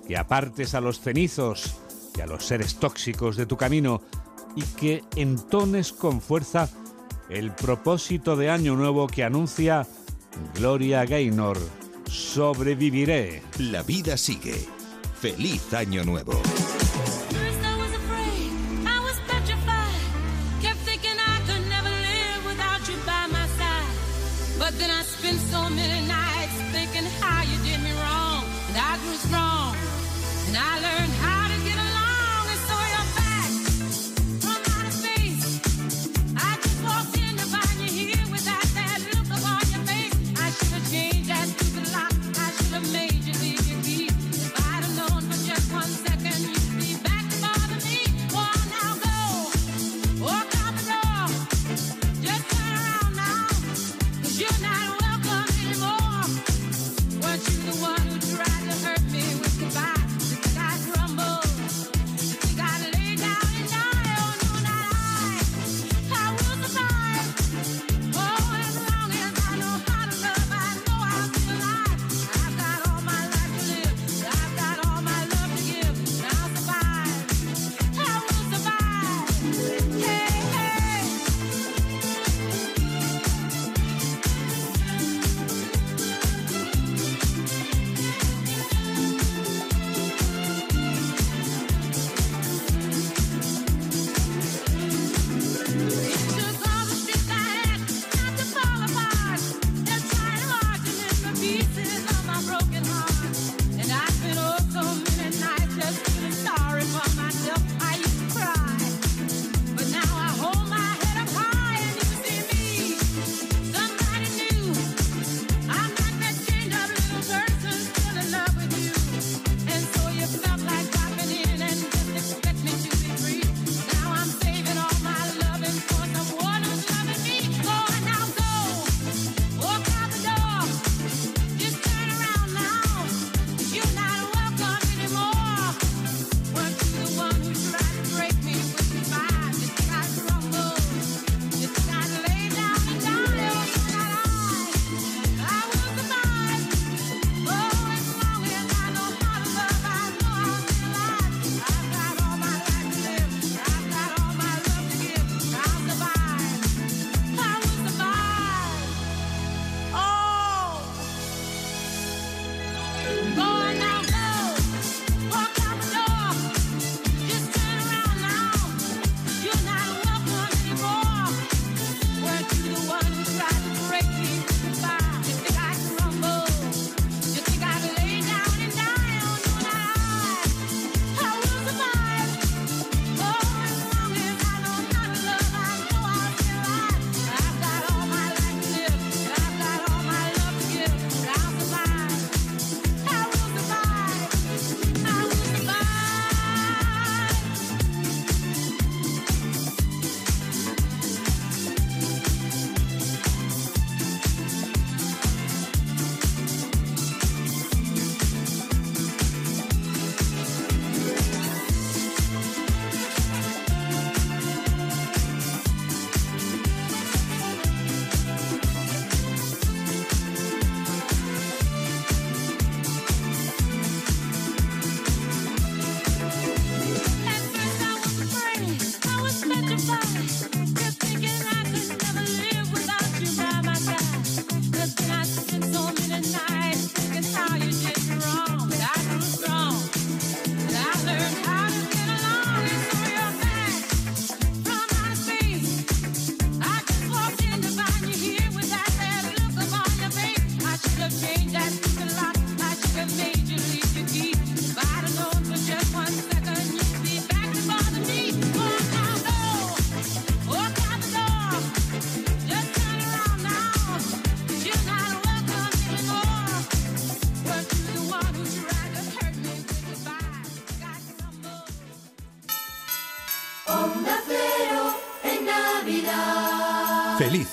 Que apartes a los cenizos y a los seres tóxicos de tu camino y que entones con fuerza el propósito de año nuevo que anuncia Gloria Gaynor. Sobreviviré. La vida sigue. Feliz año nuevo.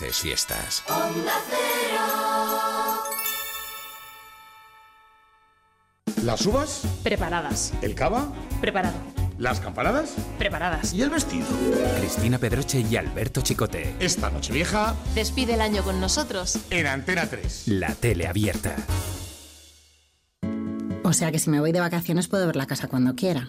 felices fiestas. ¿Las uvas? Preparadas. ¿El cava? Preparado. ¿Las campanadas? Preparadas. ¿Y el vestido? Cristina Pedroche y Alberto Chicote. Esta noche vieja. Despide el año con nosotros. En Antena 3. La tele abierta. O sea que si me voy de vacaciones puedo ver la casa cuando quiera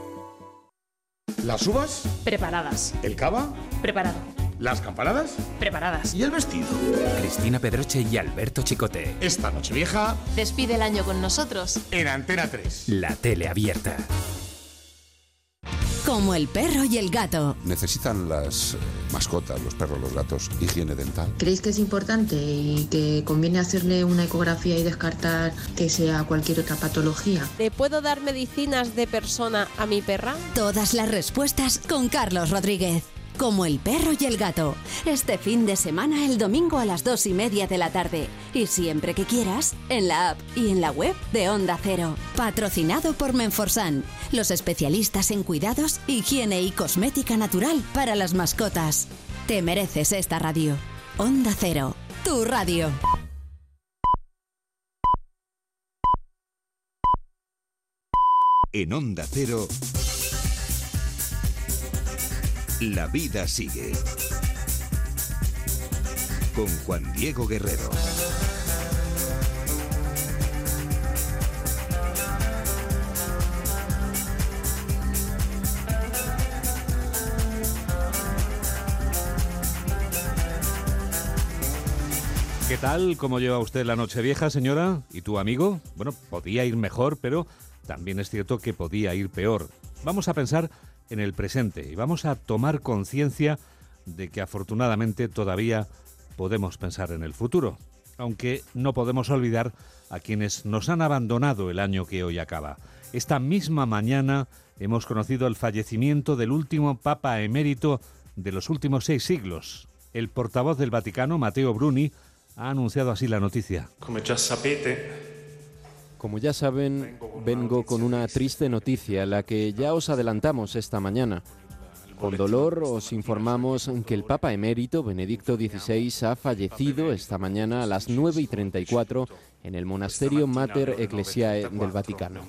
¿Las uvas? Preparadas. ¿El cava? Preparado. ¿Las campanadas? Preparadas. ¿Y el vestido? Cristina Pedroche y Alberto Chicote. Esta noche vieja Despide el año con nosotros. en Antena 3. La tele abierta. Como el perro y el gato. ¿Necesitan las eh, mascotas, los perros, los gatos, higiene dental? ¿Creéis que es importante y que conviene hacerle una ecografía y descartar que sea cualquier otra patología? ¿Le puedo dar medicinas de persona a mi perra? Todas las respuestas con Carlos Rodríguez. Como el perro y el gato. Este fin de semana, el domingo a las dos y media de la tarde. Y siempre que quieras, en la app y en la web de Onda Cero. Patrocinado por Menforsan, los especialistas en cuidados, higiene y cosmética natural para las mascotas. Te mereces esta radio. Onda Cero, tu radio. En Onda Cero, la vida sigue. Con Juan Diego Guerrero. ¿Qué tal? ¿Cómo lleva usted la noche vieja, señora? ¿Y tu amigo? Bueno, podía ir mejor, pero también es cierto que podía ir peor. Vamos a pensar en el presente y vamos a tomar conciencia de que afortunadamente todavía podemos pensar en el futuro, aunque no podemos olvidar a quienes nos han abandonado el año que hoy acaba. Esta misma mañana hemos conocido el fallecimiento del último Papa emérito de los últimos seis siglos. El portavoz del Vaticano, Matteo Bruni, ha anunciado así la noticia. Come già sapete, Como ya saben, vengo con una triste noticia, la que ya os adelantamos esta mañana. Con dolor os informamos que el Papa emérito Benedicto XVI ha fallecido esta mañana a las 9 y 34 en el monasterio Mater Ecclesiae del Vaticano.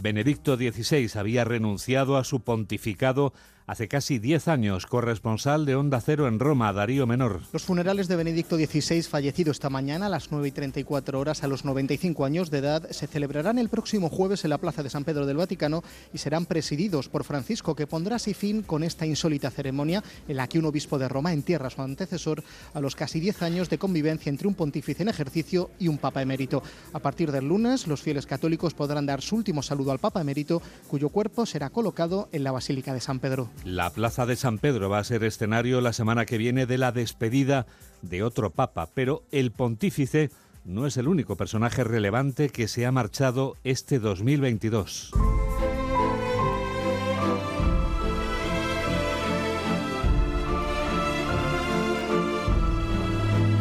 Benedicto XVI había renunciado a su pontificado hace casi 10 años, corresponsal de Onda Cero en Roma, Darío Menor. Los funerales de Benedicto XVI, fallecido esta mañana a las 9 y 34 horas a los 95 años de edad, se celebrarán el próximo jueves en la Plaza de San Pedro del Vaticano y serán presididos por Francisco, que pondrá así fin con esta insólita ceremonia en la que un obispo de Roma entierra a su antecesor a los casi 10 años de convivencia entre un pontífice en ejercicio y un papa emérito. A partir del lunes, los fieles católicos podrán dar su último saludo al papa emérito, cuyo cuerpo será colocado en la Basílica de San Pedro. La Plaza de San Pedro va a ser escenario la semana que viene de la despedida de otro papa, pero el pontífice no es el único personaje relevante que se ha marchado este 2022.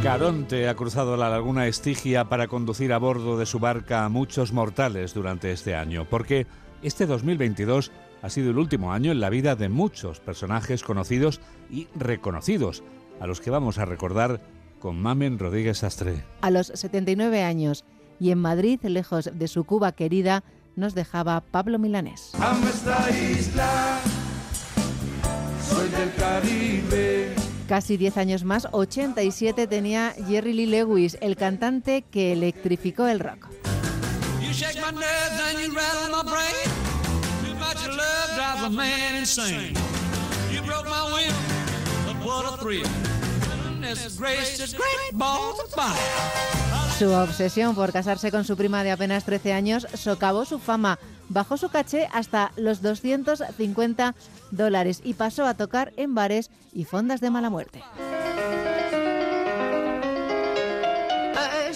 Caronte ha cruzado la laguna Estigia para conducir a bordo de su barca a muchos mortales durante este año, porque este 2022 ha sido el último año en la vida de muchos personajes conocidos y reconocidos, a los que vamos a recordar con Mamen Rodríguez Sastre. A los 79 años y en Madrid, lejos de su Cuba querida, nos dejaba Pablo Milanés. Amo esta isla, soy del Caribe. Casi 10 años más, 87 tenía Jerry Lee Lewis, el cantante que electrificó el rock. You shake my nerves and you rattle my brain. Su obsesión por casarse con su prima de apenas 13 años socavó su fama, bajó su caché hasta los 250 dólares y pasó a tocar en bares y fondas de mala muerte.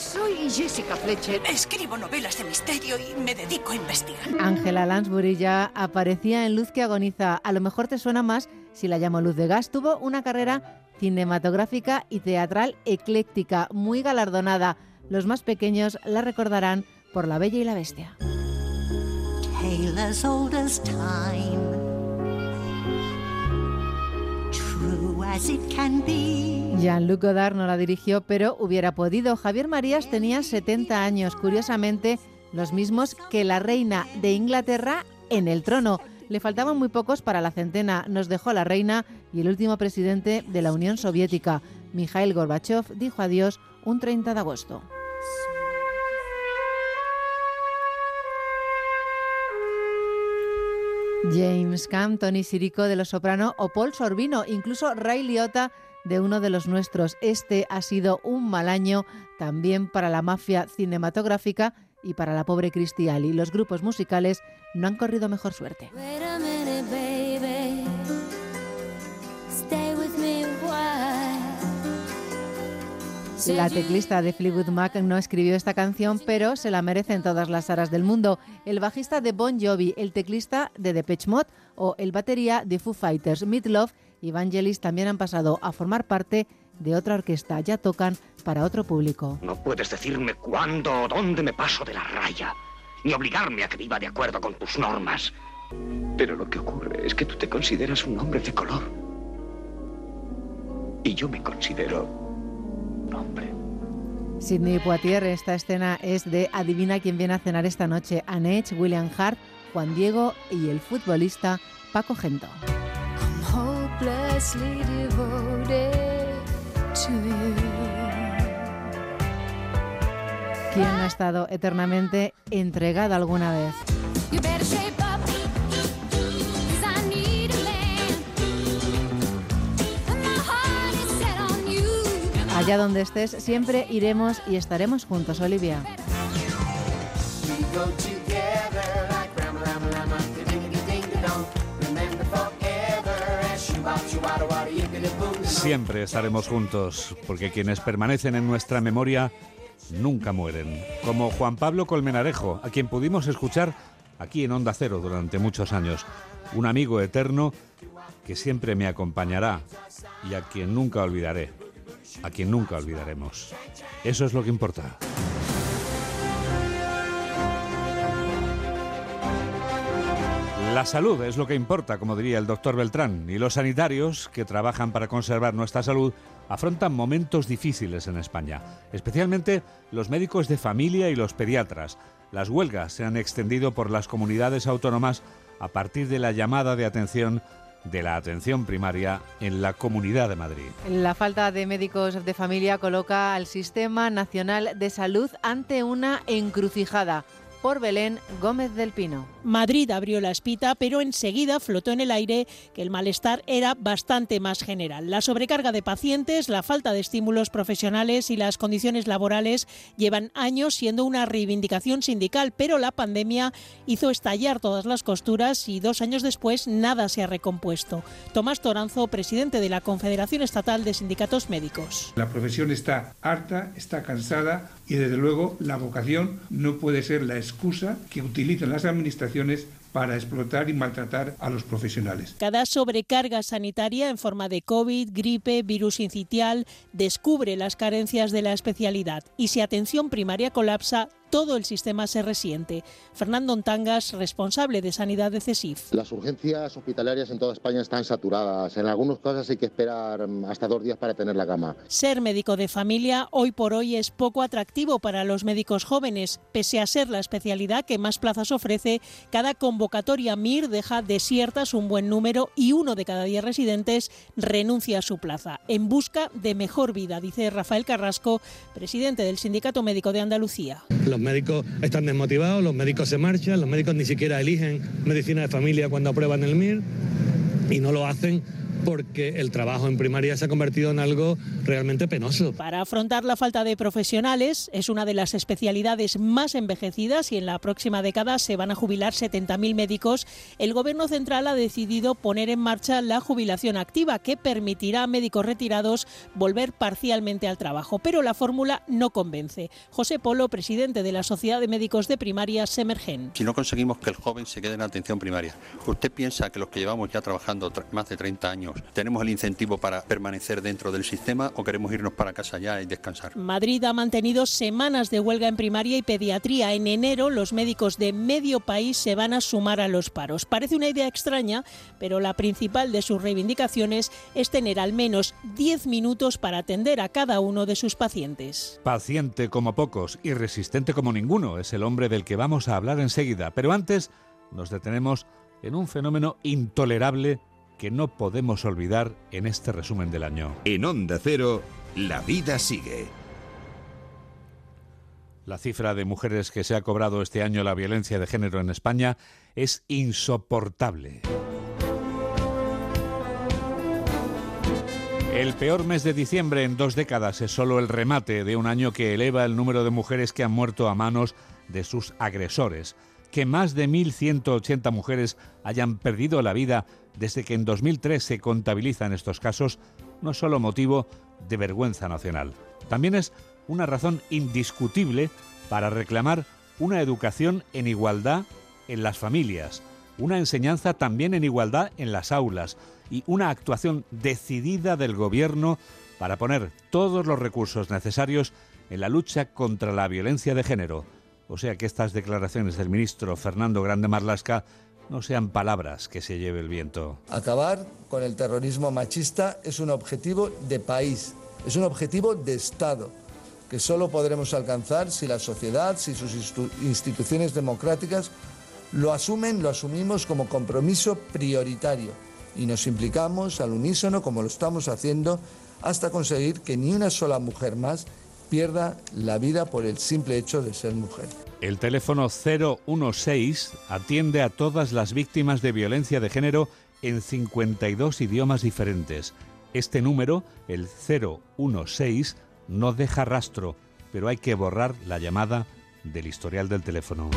Soy Jessica Fletcher. Escribo novelas de misterio y me dedico a investigar. Angela Lansbury ya aparecía en Luz que agoniza. A lo mejor te suena más si la llamo Luz de Gas. Tuvo una carrera cinematográfica y teatral ecléctica, muy galardonada. Los más pequeños la recordarán por La Bella y la Bestia. Tale as old as time. Jean-Luc Godard no la dirigió, pero hubiera podido. Javier Marías tenía 70 años, curiosamente los mismos que la reina de Inglaterra en el trono. Le faltaban muy pocos para la centena. Nos dejó la reina y el último presidente de la Unión Soviética, Mikhail Gorbachev, dijo adiós un 30 de agosto. James Caan, Tony Sirico de Los Soprano o Paul Sorbino, incluso Ray Liotta de uno de los nuestros. Este ha sido un mal año también para la mafia cinematográfica y para la pobre Christy Ali. Los grupos musicales no han corrido mejor suerte. La teclista de Fleetwood Mac no escribió esta canción, pero se la merecen todas las aras del mundo. El bajista de Bon Jovi, el teclista de Depeche Mode o el batería de Foo Fighters, Meatloaf y Vangelis también han pasado a formar parte de otra orquesta. Ya tocan para otro público. No puedes decirme cuándo o dónde me paso de la raya, ni obligarme a que viva de acuerdo con tus normas. Pero lo que ocurre es que tú te consideras un hombre de color. Y yo me considero Sidney Poitier, esta escena es de Adivina quién viene a cenar esta noche. Annette, William Hart, Juan Diego y el futbolista Paco Gento. I'm hopelessly devoted to you. ¿Quién ha estado eternamente entregado alguna vez? Allá donde estés, siempre iremos y estaremos juntos, Olivia. Siempre estaremos juntos, porque quienes permanecen en nuestra memoria nunca mueren. Como Juan Pablo Colmenarejo, a quien pudimos escuchar aquí en Onda Cero durante muchos años. Un amigo eterno que siempre me acompañará y a quien nunca olvidaré. A quien nunca olvidaremos. Eso es lo que importa. La salud es lo que importa, como diría el doctor Beltrán, y los sanitarios que trabajan para conservar nuestra salud afrontan momentos difíciles en España, especialmente los médicos de familia y los pediatras. Las huelgas se han extendido por las comunidades autónomas a partir de la llamada de atención de la atención primaria en la Comunidad de Madrid. La falta de médicos de familia coloca al Sistema Nacional de Salud ante una encrucijada. Por Belén Gómez del Pino. Madrid abrió la espita, pero enseguida flotó en el aire que el malestar era bastante más general. La sobrecarga de pacientes, la falta de estímulos profesionales y las condiciones laborales llevan años siendo una reivindicación sindical, pero la pandemia hizo estallar todas las costuras y dos años después nada se ha recompuesto. Tomás Toranzo, presidente de la Confederación Estatal de Sindicatos Médicos. La profesión está harta, está cansada y desde luego la vocación no puede ser la excusa que utilizan las administraciones publicaciones para explotar y maltratar a los profesionales. Cada sobrecarga sanitaria en forma de COVID, gripe, virus incitial descubre las carencias de la especialidad y si atención primaria colapsa, todo el sistema se resiente. Fernando Ontangas, responsable de sanidad de CESIF. Las urgencias hospitalarias en toda España están saturadas. En algunos casos hay que esperar hasta dos días para tener la cama. Ser médico de familia hoy por hoy es poco atractivo para los médicos jóvenes. Pese a ser la especialidad que más plazas ofrece, cada convocatoria MIR deja desiertas un buen número y uno de cada diez residentes renuncia a su plaza. En busca de mejor vida, dice Rafael Carrasco, presidente del Sindicato Médico de Andalucía. Los médicos están desmotivados, los médicos se marchan, los médicos ni siquiera eligen medicina de familia cuando aprueban el MIR y no lo hacen porque el trabajo en primaria se ha convertido en algo realmente penoso. Para afrontar la falta de profesionales, es una de las especialidades más envejecidas y en la próxima década se van a jubilar 70.000 médicos. El Gobierno central ha decidido poner en marcha la jubilación activa, que permitirá a médicos retirados volver parcialmente al trabajo. Pero la fórmula no convence. José Polo, presidente de la Sociedad de Médicos de Primaria, Semergen. Si no conseguimos que el joven se quede en la atención primaria, ¿usted piensa que los que llevamos ya trabajando tra- más de 30 años años. ¿Tenemos el incentivo para permanecer dentro del sistema o queremos irnos para casa ya y descansar? Madrid ha mantenido semanas de huelga en primaria y pediatría. En enero los médicos de medio país se van a sumar a los paros. Parece una idea extraña, pero la principal de sus reivindicaciones es tener al menos 10 minutos para atender a cada uno de sus pacientes. Paciente como pocos y resistente como ninguno es el hombre del que vamos a hablar enseguida. Pero antes nos detenemos en un fenómeno intolerable que no podemos olvidar en este resumen del año. En Onda Cero, la vida sigue. La cifra de mujeres que se ha cobrado este año la violencia de género en España es insoportable. El peor mes de diciembre en dos décadas es solo el remate de un año que eleva el número de mujeres que han muerto a manos de sus agresores. Que más de 1.180 mujeres hayan perdido la vida desde que en 2003 se contabilizan estos casos no es solo motivo de vergüenza nacional, también es una razón indiscutible para reclamar una educación en igualdad en las familias, una enseñanza también en igualdad en las aulas y una actuación decidida del Gobierno para poner todos los recursos necesarios en la lucha contra la violencia de género. O sea que estas declaraciones del ministro Fernando Grande Marlasca no sean palabras que se lleve el viento. Acabar con el terrorismo machista es un objetivo de país, es un objetivo de Estado que solo podremos alcanzar si la sociedad, si sus institu- instituciones democráticas lo asumen, lo asumimos como compromiso prioritario y nos implicamos al unísono como lo estamos haciendo hasta conseguir que ni una sola mujer más pierda la vida por el simple hecho de ser mujer. El teléfono 016 atiende a todas las víctimas de violencia de género en 52 idiomas diferentes. Este número, el 016, no deja rastro, pero hay que borrar la llamada del historial del teléfono.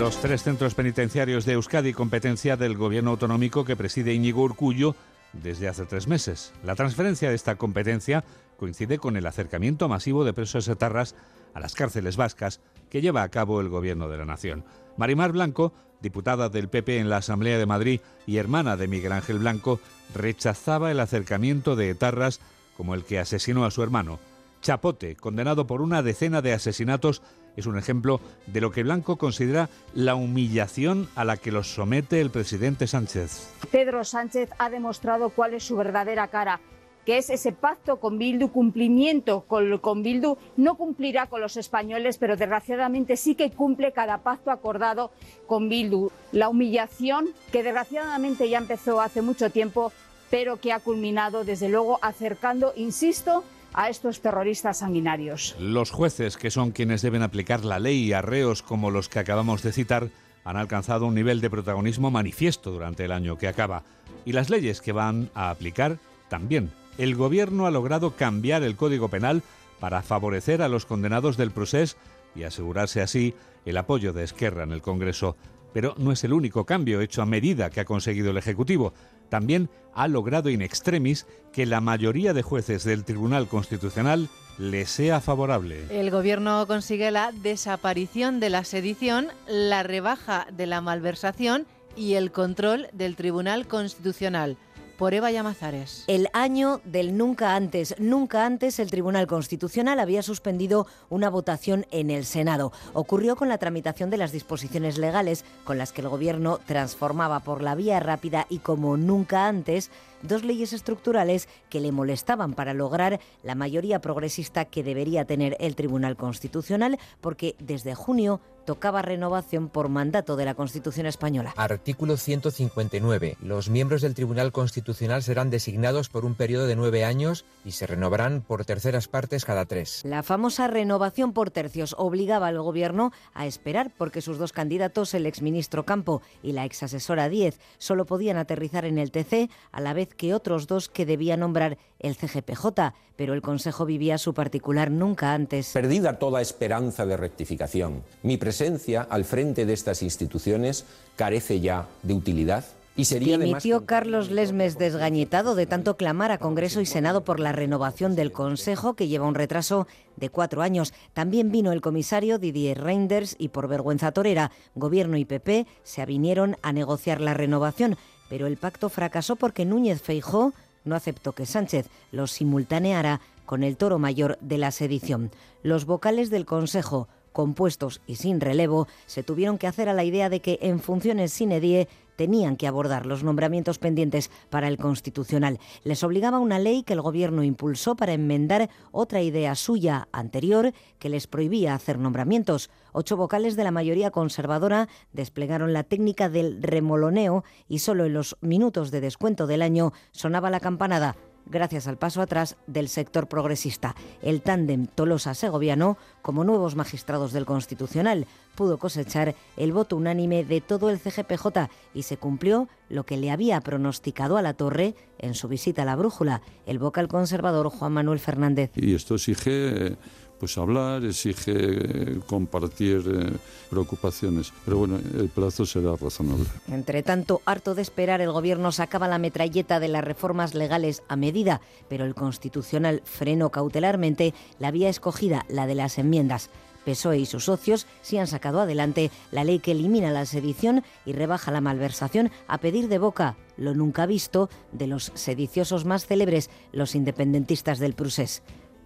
Los tres centros penitenciarios de Euskadi, competencia del gobierno autonómico que preside Íñigo Urcullo desde hace tres meses. La transferencia de esta competencia coincide con el acercamiento masivo de presos etarras a las cárceles vascas que lleva a cabo el gobierno de la nación. Marimar Blanco, diputada del PP en la Asamblea de Madrid y hermana de Miguel Ángel Blanco, rechazaba el acercamiento de etarras como el que asesinó a su hermano. Chapote, condenado por una decena de asesinatos, es un ejemplo de lo que Blanco considera la humillación a la que los somete el presidente Sánchez. Pedro Sánchez ha demostrado cuál es su verdadera cara, que es ese pacto con Bildu, cumplimiento con, con Bildu. No cumplirá con los españoles, pero desgraciadamente sí que cumple cada pacto acordado con Bildu. La humillación que desgraciadamente ya empezó hace mucho tiempo, pero que ha culminado desde luego acercando, insisto, a estos terroristas sanguinarios. Los jueces, que son quienes deben aplicar la ley y arreos como los que acabamos de citar, han alcanzado un nivel de protagonismo manifiesto durante el año que acaba. Y las leyes que van a aplicar también. El gobierno ha logrado cambiar el Código Penal para favorecer a los condenados del procés y asegurarse así el apoyo de Esquerra en el Congreso. Pero no es el único cambio hecho a medida que ha conseguido el Ejecutivo. También ha logrado in extremis que la mayoría de jueces del Tribunal Constitucional le sea favorable. El gobierno consigue la desaparición de la sedición, la rebaja de la malversación y el control del Tribunal Constitucional. Por Eva Llamazares. El año del nunca antes. Nunca antes el Tribunal Constitucional había suspendido una votación en el Senado. Ocurrió con la tramitación de las disposiciones legales con las que el Gobierno transformaba por la vía rápida y como nunca antes dos leyes estructurales que le molestaban para lograr la mayoría progresista que debería tener el Tribunal Constitucional porque desde junio tocaba renovación por mandato de la Constitución española. Artículo 159. Los miembros del Tribunal Constitucional serán designados por un periodo de nueve años y se renovarán por terceras partes cada tres. La famosa renovación por tercios obligaba al gobierno a esperar porque sus dos candidatos, el exministro Campo y la exasesora Díez, solo podían aterrizar en el TC a la vez que otros dos que debía nombrar el CGPJ, pero el Consejo vivía su particular nunca antes. Perdida toda esperanza de rectificación, mi presencia al frente de estas instituciones carece ya de utilidad Y sería Dimitió Carlos Lesmes desgañetado de tanto clamar a Congreso y Senado por la renovación del Consejo, que lleva un retraso de cuatro años. También vino el comisario Didier Reinders y por vergüenza torera, Gobierno y PP se avinieron a negociar la renovación, pero el pacto fracasó porque Núñez Feijó no aceptó que Sánchez lo simultaneara con el toro mayor de la sedición. Los vocales del Consejo, compuestos y sin relevo, se tuvieron que hacer a la idea de que en funciones sin edie tenían que abordar los nombramientos pendientes para el Constitucional. Les obligaba una ley que el Gobierno impulsó para enmendar otra idea suya anterior que les prohibía hacer nombramientos. Ocho vocales de la mayoría conservadora desplegaron la técnica del remoloneo y solo en los minutos de descuento del año sonaba la campanada gracias al paso atrás del sector progresista. El tándem Tolosa-Segoviano, como nuevos magistrados del Constitucional, pudo cosechar el voto unánime de todo el CGPJ y se cumplió lo que le había pronosticado a la Torre en su visita a la Brújula, el vocal conservador Juan Manuel Fernández. Y esto exige pues hablar, exige eh, compartir eh, preocupaciones. Pero bueno, el plazo será razonable. Entre tanto, harto de esperar, el Gobierno sacaba la metralleta de las reformas legales a medida, pero el Constitucional frenó cautelarmente la vía escogida, la de las enmiendas. PSOE y sus socios sí han sacado adelante la ley que elimina la sedición y rebaja la malversación a pedir de boca lo nunca visto de los sediciosos más célebres, los independentistas del Prusés.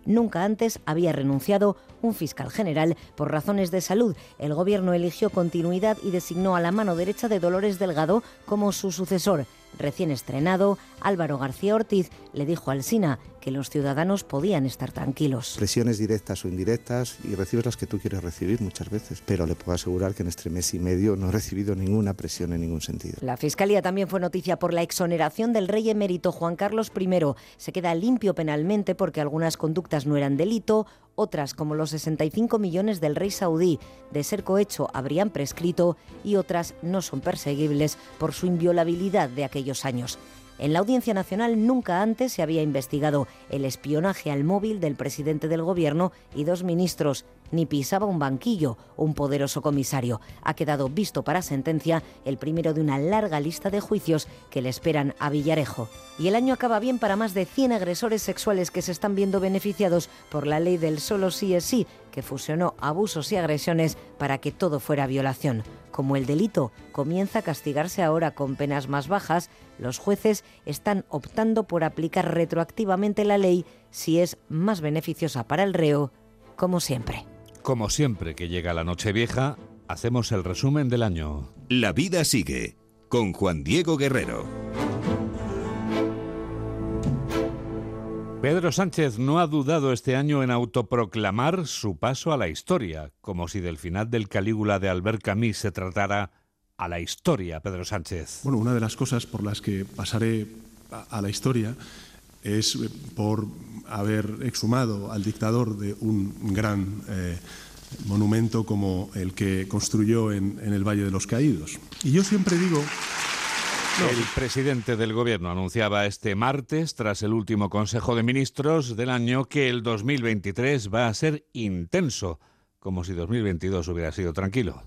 Nunca antes había renunciado un fiscal general por razones de salud. El gobierno eligió continuidad y designó a la mano derecha de Dolores Delgado como su sucesor. Recién estrenado, Álvaro García Ortiz le dijo al SINA que los ciudadanos podían estar tranquilos. Presiones directas o indirectas y recibes las que tú quieres recibir muchas veces, pero le puedo asegurar que en este mes y medio no he recibido ninguna presión en ningún sentido. La Fiscalía también fue noticia por la exoneración del rey emérito Juan Carlos I. Se queda limpio penalmente porque algunas conductas no eran delito, otras, como los 65 millones del rey saudí, de ser cohecho habrían prescrito y otras no son perseguibles por su inviolabilidad de aquellos años. En la Audiencia Nacional nunca antes se había investigado el espionaje al móvil del presidente del Gobierno y dos ministros, ni pisaba un banquillo un poderoso comisario. Ha quedado visto para sentencia el primero de una larga lista de juicios que le esperan a Villarejo. Y el año acaba bien para más de 100 agresores sexuales que se están viendo beneficiados por la ley del solo sí es sí, que fusionó abusos y agresiones para que todo fuera violación. Como el delito comienza a castigarse ahora con penas más bajas, los jueces están optando por aplicar retroactivamente la ley si es más beneficiosa para el reo, como siempre. Como siempre que llega la Nochevieja, hacemos el resumen del año. La vida sigue con Juan Diego Guerrero. Pedro Sánchez no ha dudado este año en autoproclamar su paso a la historia, como si del final del Calígula de Albert Camus se tratara a la historia, Pedro Sánchez. Bueno, una de las cosas por las que pasaré a, a la historia es eh, por haber exhumado al dictador de un gran eh, monumento como el que construyó en, en el Valle de los Caídos. Y yo siempre digo... El presidente del gobierno anunciaba este martes, tras el último Consejo de Ministros del año, que el 2023 va a ser intenso, como si 2022 hubiera sido tranquilo.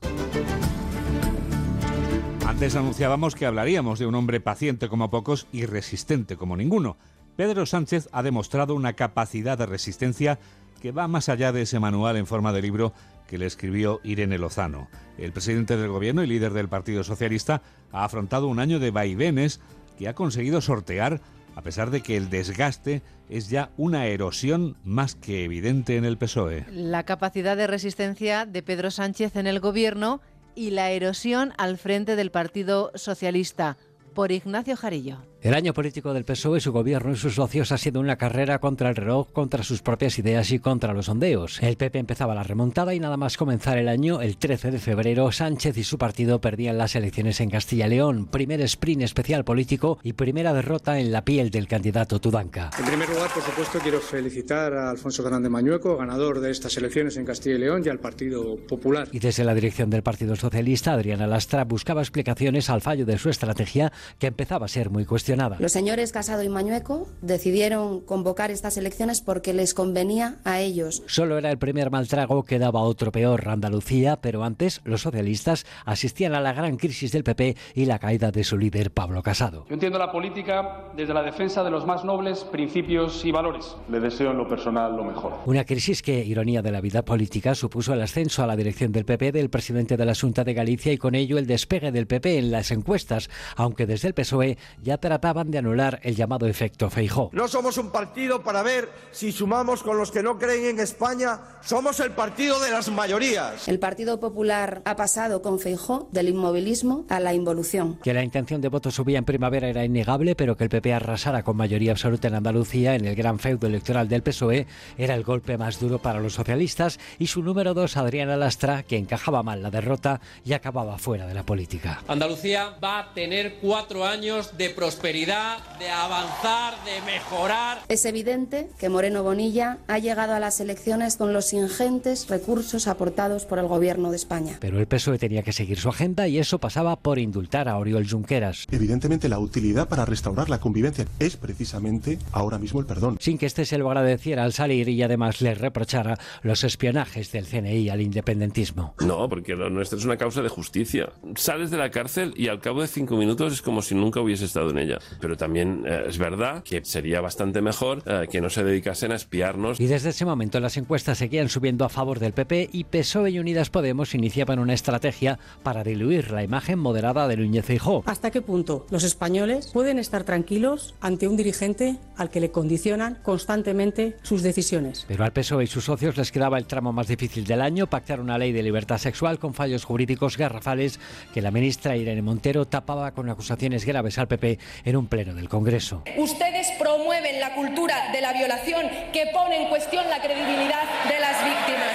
Antes anunciábamos que hablaríamos de un hombre paciente como pocos y resistente como ninguno. Pedro Sánchez ha demostrado una capacidad de resistencia que va más allá de ese manual en forma de libro que le escribió Irene Lozano. El presidente del gobierno y líder del Partido Socialista ha afrontado un año de vaivenes que ha conseguido sortear a pesar de que el desgaste es ya una erosión más que evidente en el PSOE. La capacidad de resistencia de Pedro Sánchez en el gobierno y la erosión al frente del Partido Socialista por Ignacio Jarillo. El año político del PSOE, su gobierno y sus socios ha sido una carrera contra el reloj, contra sus propias ideas y contra los sondeos. El PP empezaba la remontada y nada más comenzar el año, el 13 de febrero, Sánchez y su partido perdían las elecciones en Castilla y León, primer sprint especial político y primera derrota en la piel del candidato Tudanca. En primer lugar, por supuesto, quiero felicitar a Alfonso Fernández Mañueco, ganador de estas elecciones en Castilla y León, y al Partido Popular. Y desde la dirección del Partido Socialista, Adriana Lastra buscaba explicaciones al fallo de su estrategia que empezaba a ser muy cuestionada Los señores Casado y Mañueco decidieron convocar estas elecciones porque les convenía a ellos. Solo era el primer mal trago que daba otro peor, Andalucía, pero antes los socialistas asistían a la gran crisis del PP y la caída de su líder Pablo Casado. Yo entiendo la política desde la defensa de los más nobles principios y valores. Le deseo en lo personal lo mejor. Una crisis que, ironía de la vida política, supuso el ascenso a la dirección del PP del presidente de la Junta de Galicia y con ello el despegue del PP en las encuestas, aunque desde el PSOE ya trataban de anular el llamado efecto Feijó. No somos un partido para ver si sumamos con los que no creen en España. Somos el partido de las mayorías. El Partido Popular ha pasado con Feijó del inmovilismo a la involución. Que la intención de voto subía en primavera era innegable, pero que el PP arrasara con mayoría absoluta en Andalucía en el gran feudo electoral del PSOE era el golpe más duro para los socialistas y su número dos, Adriana Lastra, que encajaba mal la derrota y acababa fuera de la política. Andalucía va a tener cuatro años de prosperidad, de avanzar, de mejorar. Es evidente que Moreno Bonilla ha llegado a las elecciones con los ingentes recursos aportados por el Gobierno de España. Pero el PSOE tenía que seguir su agenda y eso pasaba por indultar a Oriol Junqueras. Evidentemente la utilidad para restaurar la convivencia es precisamente ahora mismo el perdón. Sin que éste se lo agradeciera al salir y además le reprochara los espionajes del CNI al independentismo. No, porque lo nuestro es una causa de justicia. Sales de la cárcel y al cabo de cinco minutos es como si nunca hubiese estado en ella. Pero también eh, es verdad que sería bastante mejor eh, que no se dedicasen a espiarnos. Y desde ese momento las encuestas seguían subiendo a favor del PP y PSOE y Unidas Podemos iniciaban una estrategia para diluir la imagen moderada de Núñez Feijóo. ¿Hasta qué punto los españoles pueden estar tranquilos ante un dirigente al que le condicionan constantemente sus decisiones? Pero al PSOE y sus socios les quedaba el tramo más difícil del año, pactar una ley de libertad sexual con fallos jurídicos garrafales que la ministra Irene Montero tapaba con acusaciones graves al PP en un pleno del Congreso. Ustedes promueven la cultura de la violación que pone en cuestión la credibilidad de las víctimas.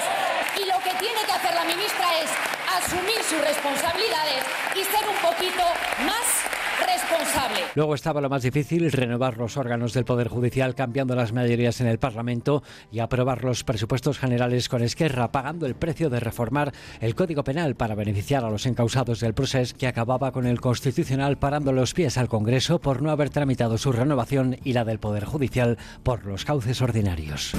Y lo que tiene que hacer la ministra es asumir sus responsabilidades y ser un poquito más responsable. Luego estaba lo más difícil, renovar los órganos del Poder Judicial, cambiando las mayorías en el Parlamento y aprobar los presupuestos generales con Esquerra, pagando el precio de reformar el Código Penal para beneficiar a los encausados del proceso, que acababa con el Constitucional parando los pies al Congreso por no haber tramitado su renovación y la del Poder Judicial por los cauces ordinarios.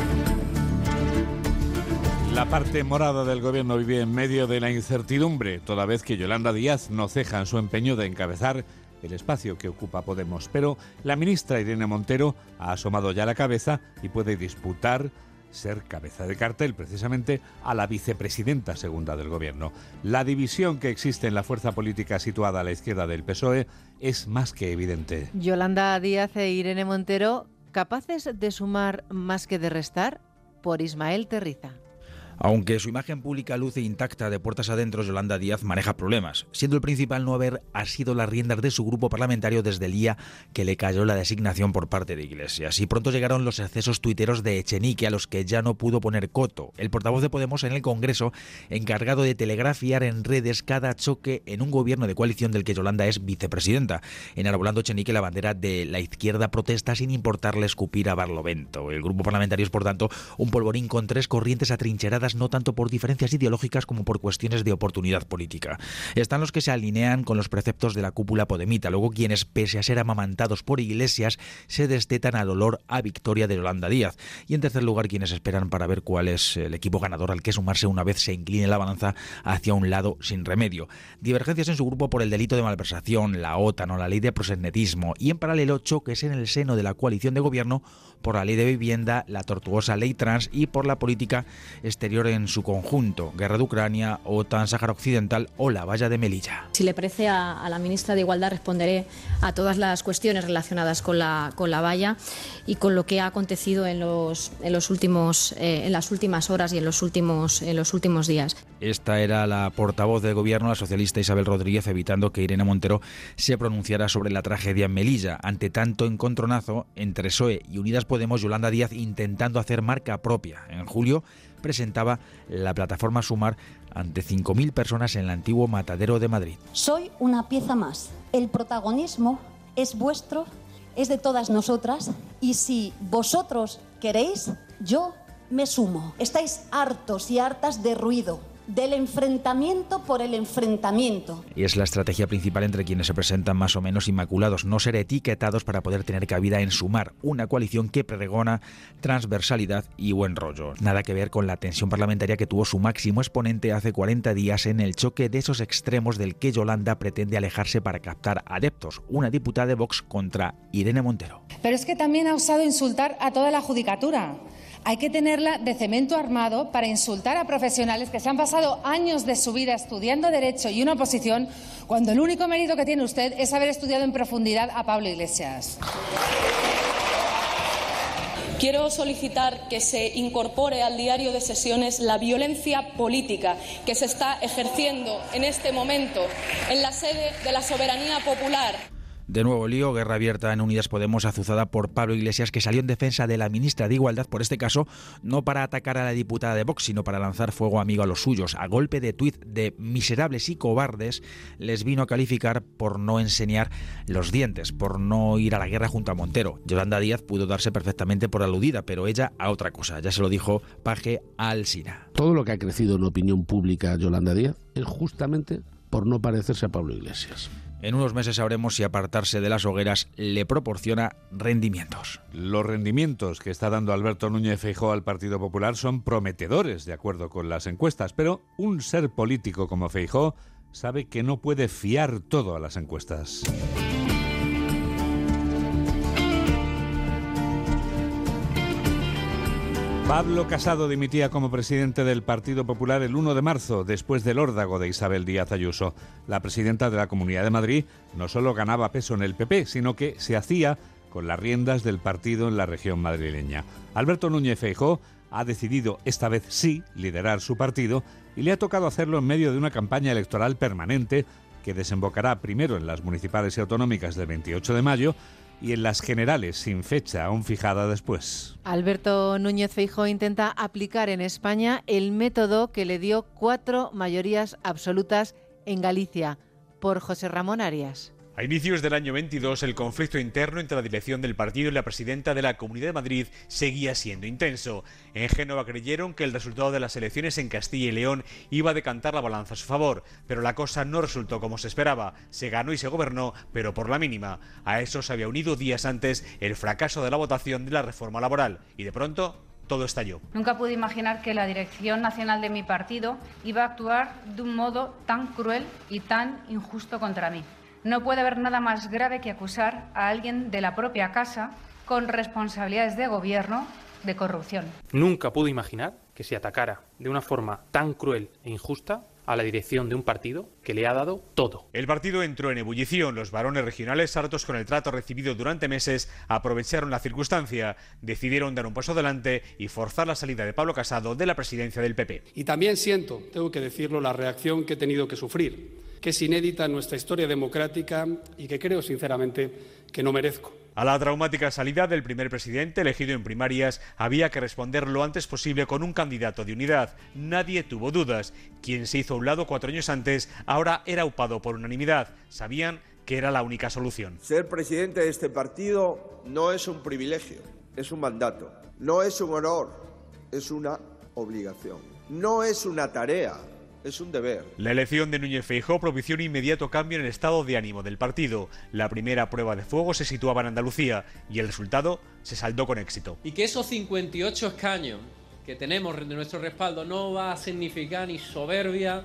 La parte morada del gobierno vive en medio de la incertidumbre, toda vez que Yolanda Díaz no ceja en su empeño de encabezar el espacio que ocupa Podemos. Pero la ministra Irene Montero ha asomado ya la cabeza y puede disputar ser cabeza de cartel precisamente a la vicepresidenta segunda del gobierno. La división que existe en la fuerza política situada a la izquierda del PSOE es más que evidente. Yolanda Díaz e Irene Montero, capaces de sumar más que de restar, por Ismael Terriza. Aunque su imagen pública luce intacta de puertas adentro, Yolanda Díaz maneja problemas, siendo el principal no haber asido las riendas de su grupo parlamentario desde el día que le cayó la designación por parte de Iglesias. Y pronto llegaron los excesos tuiteros de Echenique a los que ya no pudo poner coto. El portavoz de Podemos en el Congreso, encargado de telegrafiar en redes cada choque en un gobierno de coalición del que Yolanda es vicepresidenta, enarbolando Echenique la bandera de la izquierda protesta sin importarle escupir a Barlovento. El grupo parlamentario es, por tanto, un polvorín con tres corrientes atrincheradas no tanto por diferencias ideológicas como por cuestiones de oportunidad política. Están los que se alinean con los preceptos de la cúpula podemita, luego quienes, pese a ser amamantados por iglesias, se destetan al olor a victoria de Yolanda Díaz. Y en tercer lugar, quienes esperan para ver cuál es el equipo ganador al que sumarse una vez se incline la balanza hacia un lado sin remedio. Divergencias en su grupo por el delito de malversación, la OTAN o la ley de prosenetismo y en paralelo choques en el seno de la coalición de gobierno por la ley de vivienda, la tortuosa ley trans y por la política exterior en su conjunto, guerra de Ucrania, OTAN, Sáhara Occidental o la valla de Melilla. Si le parece a, la ministra de Igualdad responderé a todas las cuestiones relacionadas con la, con la valla y con lo que ha acontecido en, los, en, los últimos, eh, en las últimas horas y en los últimos, en los últimos días. Esta era la portavoz del gobierno, la socialista Isabel Rodríguez, evitando que Irene Montero se pronunciara sobre la tragedia en Melilla. Ante tanto encontronazo entre PSOE y Unidas Podemos, Yolanda Díaz intentando hacer marca propia. En julio presentaba la plataforma Sumar ante 5.000 personas en el antiguo Matadero de Madrid. Soy una pieza más. El protagonismo es vuestro, es de todas nosotras y si vosotros queréis, yo me sumo. Estáis hartos y hartas de ruido, del enfrentamiento por el enfrentamiento. Y es la estrategia principal entre quienes se presentan más o menos inmaculados, no ser etiquetados para poder tener cabida en sumar una coalición que pregona transversalidad y buen rollo. Nada que ver con la tensión parlamentaria que tuvo su máximo exponente hace 40 días en el choque de esos extremos del que Yolanda pretende alejarse para captar adeptos, una diputada de Vox contra Irene Montero. Pero es que también ha osado insultar a toda la judicatura hay que tenerla de cemento armado para insultar a profesionales que se han pasado años de su vida estudiando Derecho y una oposición, cuando el único mérito que tiene usted es haber estudiado en profundidad a Pablo Iglesias. Quiero solicitar que se incorpore al diario de sesiones la violencia política que se está ejerciendo en este momento en la sede de la soberanía popular. De nuevo lío, guerra abierta en Unidas Podemos azuzada por Pablo Iglesias, que salió en defensa de la ministra de Igualdad, por este caso, no para atacar a la diputada de Vox, sino para lanzar fuego amigo a los suyos. A golpe de tuit de miserables y cobardes, les vino a calificar por no enseñar los dientes, por no ir a la guerra junto a Montero. Yolanda Díaz pudo darse perfectamente por aludida, pero ella a otra cosa. Ya se lo dijo Paje Alsina. Todo lo que ha crecido en opinión pública Yolanda Díaz es justamente por no parecerse a Pablo Iglesias. En unos meses sabremos si apartarse de las hogueras le proporciona rendimientos. Los rendimientos que está dando Alberto Núñez Feijóo al Partido Popular son prometedores, de acuerdo con las encuestas, pero un ser político como Feijóo sabe que no puede fiar todo a las encuestas. Pablo Casado dimitía como presidente del Partido Popular el 1 de marzo, después del órdago de Isabel Díaz Ayuso. La presidenta de la Comunidad de Madrid no solo ganaba peso en el PP, sino que se hacía con las riendas del partido en la región madrileña. Alberto Núñez Feijó ha decidido esta vez sí liderar su partido y le ha tocado hacerlo en medio de una campaña electoral permanente que desembocará primero en las municipales y autonómicas del 28 de mayo y en las generales sin fecha aún fijada después. Alberto Núñez Feijóo intenta aplicar en España el método que le dio cuatro mayorías absolutas en Galicia por José Ramón Arias. A inicios del año 22, el conflicto interno entre la dirección del partido y la presidenta de la Comunidad de Madrid seguía siendo intenso. En Génova creyeron que el resultado de las elecciones en Castilla y León iba a decantar la balanza a su favor, pero la cosa no resultó como se esperaba. Se ganó y se gobernó, pero por la mínima. A eso se había unido días antes el fracaso de la votación de la reforma laboral. Y de pronto, todo estalló. Nunca pude imaginar que la dirección nacional de mi partido iba a actuar de un modo tan cruel y tan injusto contra mí. No puede haber nada más grave que acusar a alguien de la propia casa con responsabilidades de gobierno de corrupción. Nunca pude imaginar que se atacara de una forma tan cruel e injusta a la dirección de un partido que le ha dado todo. El partido entró en ebullición. Los varones regionales, hartos con el trato recibido durante meses, aprovecharon la circunstancia, decidieron dar un paso adelante y forzar la salida de Pablo Casado de la presidencia del PP. Y también siento, tengo que decirlo, la reacción que he tenido que sufrir que es inédita en nuestra historia democrática y que creo sinceramente que no merezco. A la traumática salida del primer presidente elegido en primarias había que responder lo antes posible con un candidato de unidad. Nadie tuvo dudas. Quien se hizo a un lado cuatro años antes ahora era upado por unanimidad. Sabían que era la única solución. Ser presidente de este partido no es un privilegio, es un mandato. No es un honor, es una obligación. No es una tarea, es un deber. La elección de Núñez Feijóo propició un inmediato cambio en el estado de ánimo del partido. La primera prueba de fuego se situaba en Andalucía y el resultado se saldó con éxito. Y que esos 58 escaños que tenemos de nuestro respaldo no va a significar ni soberbia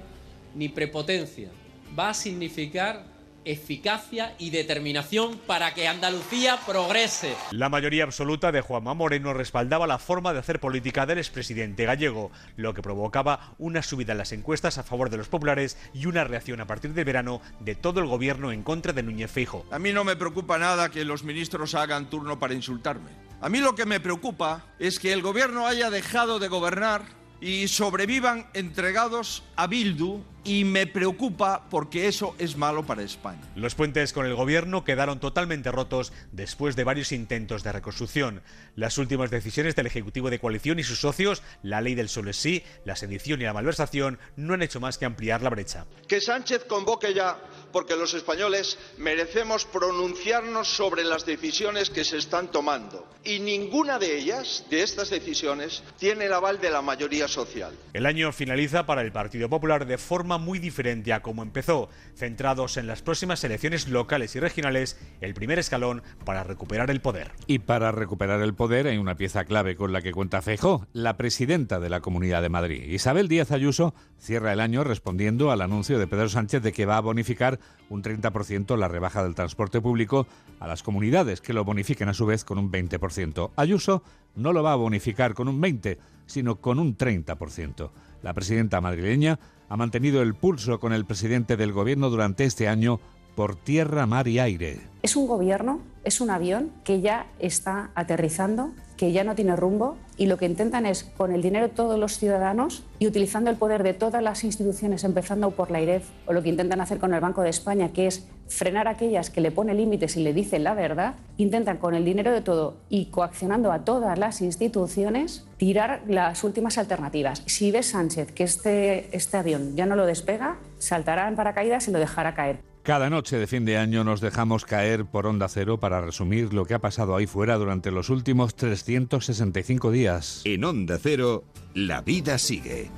ni prepotencia. Va a significar eficacia y determinación para que Andalucía progrese. La mayoría absoluta de Juanma Moreno respaldaba la forma de hacer política del expresidente gallego, lo que provocaba una subida en las encuestas a favor de los populares y una reacción a partir del verano de todo el gobierno en contra de Núñez Fijo. A mí no me preocupa nada que los ministros hagan turno para insultarme. A mí lo que me preocupa es que el gobierno haya dejado de gobernar y sobrevivan entregados a Bildu y me preocupa porque eso es malo para España. Los puentes con el gobierno quedaron totalmente rotos después de varios intentos de reconstrucción. Las últimas decisiones del Ejecutivo de Coalición y sus socios, la ley del solo es sí, la sedición y la malversación, no han hecho más que ampliar la brecha. Que Sánchez convoque ya porque los españoles merecemos pronunciarnos sobre las decisiones que se están tomando. Y ninguna de ellas, de estas decisiones, tiene el aval de la mayoría social. El año finaliza para el Partido Popular de forma muy diferente a como empezó, centrados en las próximas elecciones locales y regionales, el primer escalón para recuperar el poder. Y para recuperar el poder hay una pieza clave con la que cuenta Feijó, la presidenta de la Comunidad de Madrid. Isabel Díaz Ayuso cierra el año respondiendo al anuncio de Pedro Sánchez de que va a bonificar un 30% la rebaja del transporte público a las comunidades, que lo bonifiquen a su vez con un 20%. Ayuso no lo va a bonificar con un 20%, sino con un 30%. La presidenta madrileña ha mantenido el pulso con el presidente del gobierno durante este año por tierra, mar y aire. Es un gobierno, es un avión que ya está aterrizando, que ya no tiene rumbo y lo que intentan es, con el dinero de todos los ciudadanos y utilizando el poder de todas las instituciones, empezando por la IREF, o lo que intentan hacer con el Banco de España, que es frenar a aquellas que le ponen límites y le dicen la verdad, intentan con el dinero de todo y coaccionando a todas las instituciones tirar las últimas alternativas. Si ves Sánchez que este, este avión ya no lo despega, saltará en paracaídas y lo dejará caer. Cada noche de fin de año nos dejamos caer por onda cero para resumir lo que ha pasado ahí fuera durante los últimos 365 días. En onda cero, la vida sigue.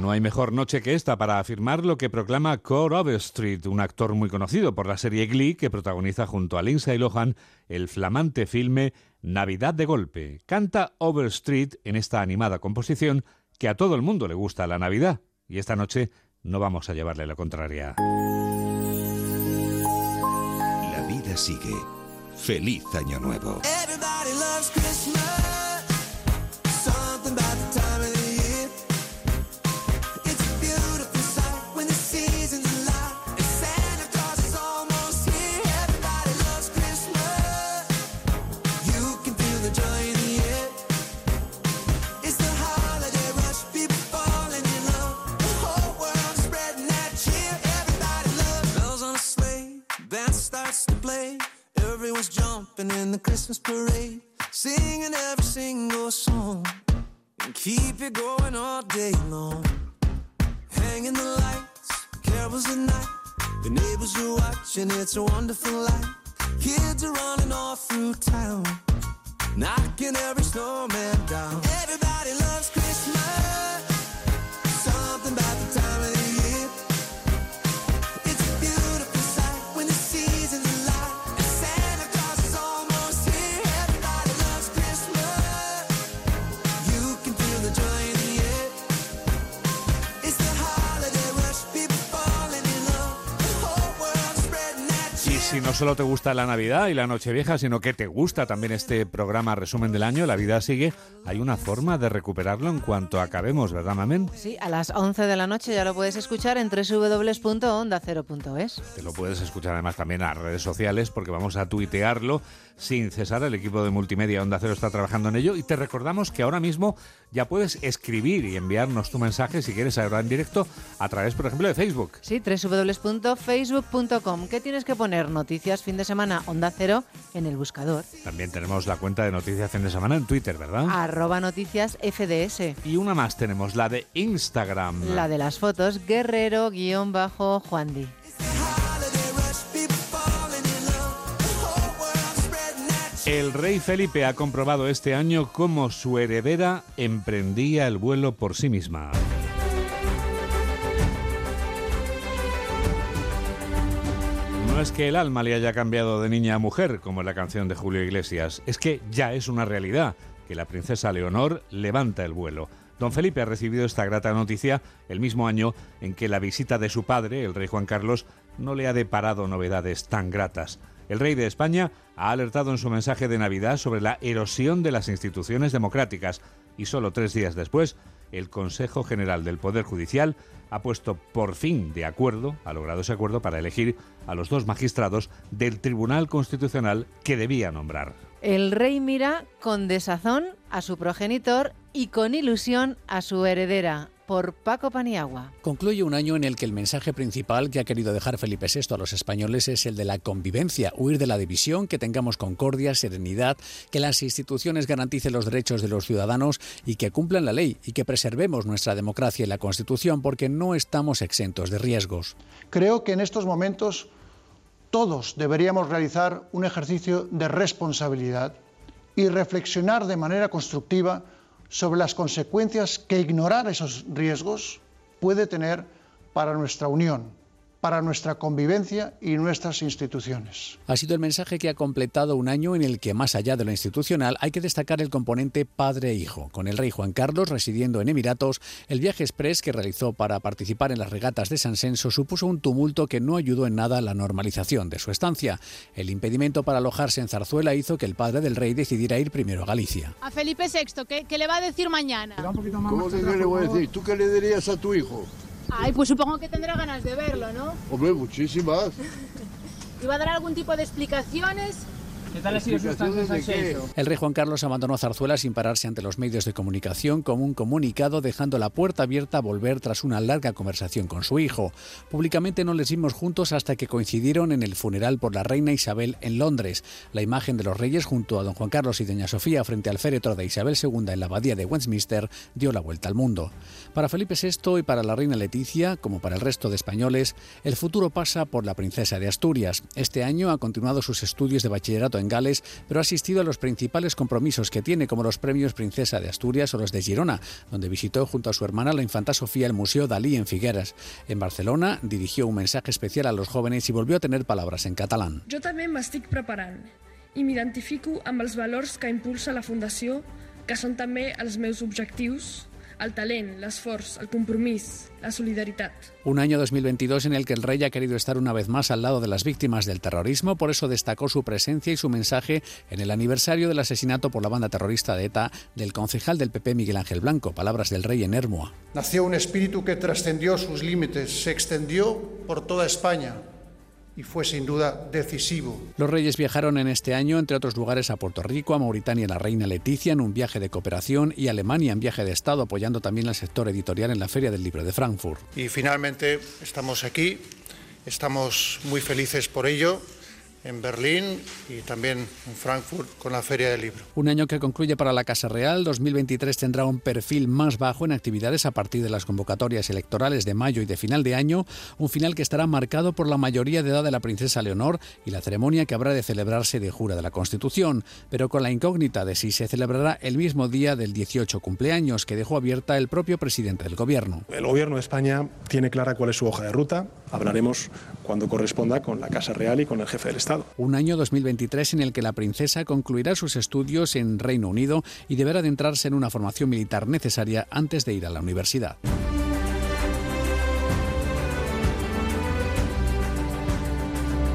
No hay mejor noche que esta para afirmar lo que proclama Core Overstreet, un actor muy conocido por la serie Glee que protagoniza junto a Lindsay Lohan el flamante filme Navidad de Golpe. Canta Overstreet en esta animada composición que a todo el mundo le gusta la Navidad y esta noche no vamos a llevarle la contraria. La vida sigue. Feliz Año Nuevo. Jumping in the Christmas parade, singing every single song, and keep it going all day long. Hanging the lights, carols at night, the neighbors are watching, it's a wonderful life. Kids are running all through town, knocking every snowman down. Everybody loves Christmas, no solo te gusta la Navidad y la Nochevieja, sino que te gusta también este programa resumen del año, La vida sigue, hay una forma de recuperarlo en cuanto acabemos, ¿verdad, Mamen? Sí, a las 11 de la noche ya lo puedes escuchar en www.ondacero.es. Te lo puedes escuchar además también a las redes sociales porque vamos a tuitearlo sin cesar. El equipo de multimedia Onda Cero está trabajando en ello y te recordamos que ahora mismo ya puedes escribir y enviarnos tu mensaje si quieres ahora en directo a través, por ejemplo, de Facebook. Sí, www.facebook.com. ¿Qué tienes que poner? Noticias fin de semana Onda Cero en el buscador. También tenemos la cuenta de Noticias Fin de Semana en Twitter, ¿verdad? Arroba noticias FDS. Y una más tenemos, la de Instagram. La de las fotos, guerrero-juan El rey Felipe ha comprobado este año cómo su heredera emprendía el vuelo por sí misma. No es que el alma le haya cambiado de niña a mujer, como en la canción de Julio Iglesias, es que ya es una realidad que la princesa Leonor levanta el vuelo. Don Felipe ha recibido esta grata noticia el mismo año en que la visita de su padre, el rey Juan Carlos, no le ha deparado novedades tan gratas. El rey de España ha alertado en su mensaje de Navidad sobre la erosión de las instituciones democráticas y solo tres días después, el Consejo General del Poder Judicial ha puesto por fin de acuerdo, ha logrado ese acuerdo para elegir a los dos magistrados del Tribunal Constitucional que debía nombrar. El rey mira con desazón a su progenitor y con ilusión a su heredera. Por Paco Paniagua. Concluye un año en el que el mensaje principal que ha querido dejar Felipe VI a los españoles es el de la convivencia, huir de la división, que tengamos concordia, serenidad, que las instituciones garanticen los derechos de los ciudadanos y que cumplan la ley y que preservemos nuestra democracia y la Constitución porque no estamos exentos de riesgos. Creo que en estos momentos todos deberíamos realizar un ejercicio de responsabilidad y reflexionar de manera constructiva sobre las consecuencias que ignorar esos riesgos puede tener para nuestra Unión, para nuestra convivencia y nuestras instituciones. Ha sido el mensaje que ha completado un año en el que, más allá de lo institucional, hay que destacar el componente padre-hijo. Con el rey Juan Carlos residiendo en Emiratos, el viaje express que realizó para participar en las regatas de San Censo supuso un tumulto que no ayudó en nada a la normalización de su estancia. El impedimento para alojarse en Zarzuela hizo que el padre del rey decidiera ir primero a Galicia. A Felipe VI, ¿qué, qué le va a decir mañana? ¿Cómo que qué le voy a decir? ¿Tú qué le dirías a tu hijo? Ay, pues supongo que tendrá ganas de verlo, ¿no? Hombre, muchísimas. ¿Y va a dar algún tipo de explicaciones? ¿Qué tal ha sido su estancia en San Censo? El rey Juan Carlos abandonó Zarzuela sin pararse ante los medios de comunicación con un comunicado dejando la puerta abierta a volver tras una larga conversación con su hijo. Públicamente no les vimos juntos hasta que coincidieron en el funeral por la reina Isabel en Londres. La imagen de los reyes junto a don Juan Carlos y doña Sofía frente al féretro de Isabel II en la abadía de Westminster dio la vuelta al mundo. Para Felipe VI y para la reina Leticia, como para el resto de españoles, el futuro pasa por la princesa de Asturias. Este año ha continuado sus estudios de bachillerato en Gales, pero ha asistido a los principales compromisos que tiene, como los premios Princesa de Asturias o los de Girona, donde visitó junto a su hermana la infanta Sofía el Museo Dalí en Figueras. En Barcelona dirigió un mensaje especial a los jóvenes y volvió a tener palabras en catalán. Jo també m'estic preparant i m'identifico amb els valors que impulsa la Fundació, que són també els meus objectius, el talent, l'esforç, el compromís, la solidaritat. Un año 2022 en el que el rey ha querido estar una vez más al lado de las víctimas del terrorismo, por eso destacó su presencia y su mensaje en el aniversario del asesinato por la banda terrorista de ETA del concejal del PP Miguel Ángel Blanco, palabras del rey en Hermua. Nació un espíritu que trascendió sus límites, se extendió por toda España y fue sin duda decisivo. Los reyes viajaron en este año, entre otros lugares, a Puerto Rico, a Mauritania la reina Leticia en un viaje de cooperación y a Alemania en viaje de Estado, apoyando también al sector editorial en la Feria del Libro de Frankfurt. Y finalmente estamos aquí, estamos muy felices por ello en Berlín y también en Frankfurt con la Feria del Libro. Un año que concluye para la Casa Real, 2023 tendrá un perfil más bajo en actividades a partir de las convocatorias electorales de mayo y de final de año, un final que estará marcado por la mayoría de edad de la princesa Leonor y la ceremonia que habrá de celebrarse de jura de la Constitución, pero con la incógnita de si se celebrará el mismo día del 18 cumpleaños que dejó abierta el propio presidente del gobierno. El gobierno de España tiene clara cuál es su hoja de ruta. Hablaremos cuando corresponda con la Casa Real y con el jefe del Estado. Un año 2023 en el que la princesa concluirá sus estudios en Reino Unido y deberá adentrarse en una formación militar necesaria antes de ir a la universidad.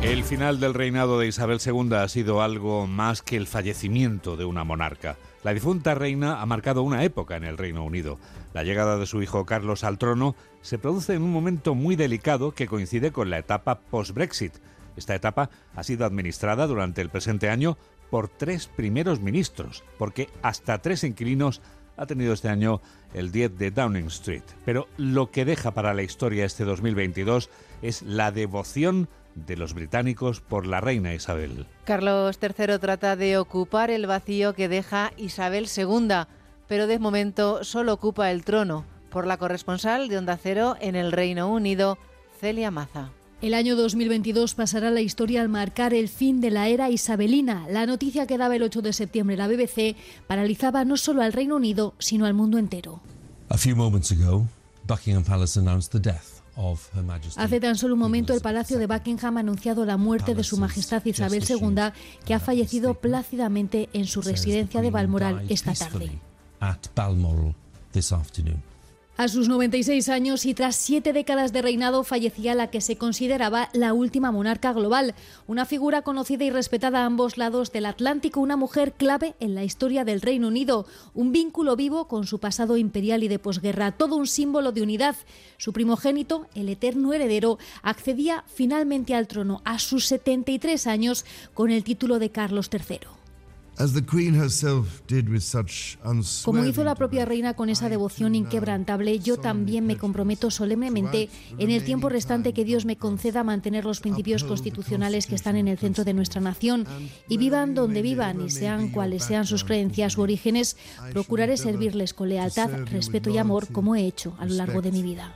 El final del reinado de Isabel II ha sido algo más que el fallecimiento de una monarca. La difunta reina ha marcado una época en el Reino Unido. La llegada de su hijo Carlos al trono se produce en un momento muy delicado que coincide con la etapa post-Brexit. Esta etapa ha sido administrada durante el presente año por tres primeros ministros, porque hasta tres inquilinos ha tenido este año el 10 de Downing Street. Pero lo que deja para la historia este 2022 es la devoción de los británicos por la reina Isabel. Carlos III trata de ocupar el vacío que deja Isabel II, pero de momento solo ocupa el trono, por la corresponsal de Onda Cero en el Reino Unido, Celia Maza. El año 2022 pasará la historia al marcar el fin de la era isabelina. La noticia que daba el 8 de septiembre la BBC paralizaba no solo al Reino Unido, sino al mundo entero. A few moments ago, Buckingham Palace announced the death. Hace tan solo un momento el Palacio de Buckingham ha anunciado la muerte de Su Majestad Isabel II, que ha fallecido plácidamente en su residencia de Balmoral esta tarde. A sus 96 años y tras siete décadas de reinado fallecía la que se consideraba la última monarca global, una figura conocida y respetada a ambos lados del Atlántico, una mujer clave en la historia del Reino Unido, un vínculo vivo con su pasado imperial y de posguerra, todo un símbolo de unidad. Su primogénito, el eterno heredero, accedía finalmente al trono a sus 73 años con el título de Carlos III. Como hizo la propia reina con esa devoción inquebrantable, yo también me comprometo solemnemente en el tiempo restante que Dios me conceda mantener los principios constitucionales que están en el centro de nuestra nación y vivan donde vivan y sean cuales sean sus creencias u orígenes, procuraré servirles con lealtad, respeto y amor como he hecho a lo largo de mi vida.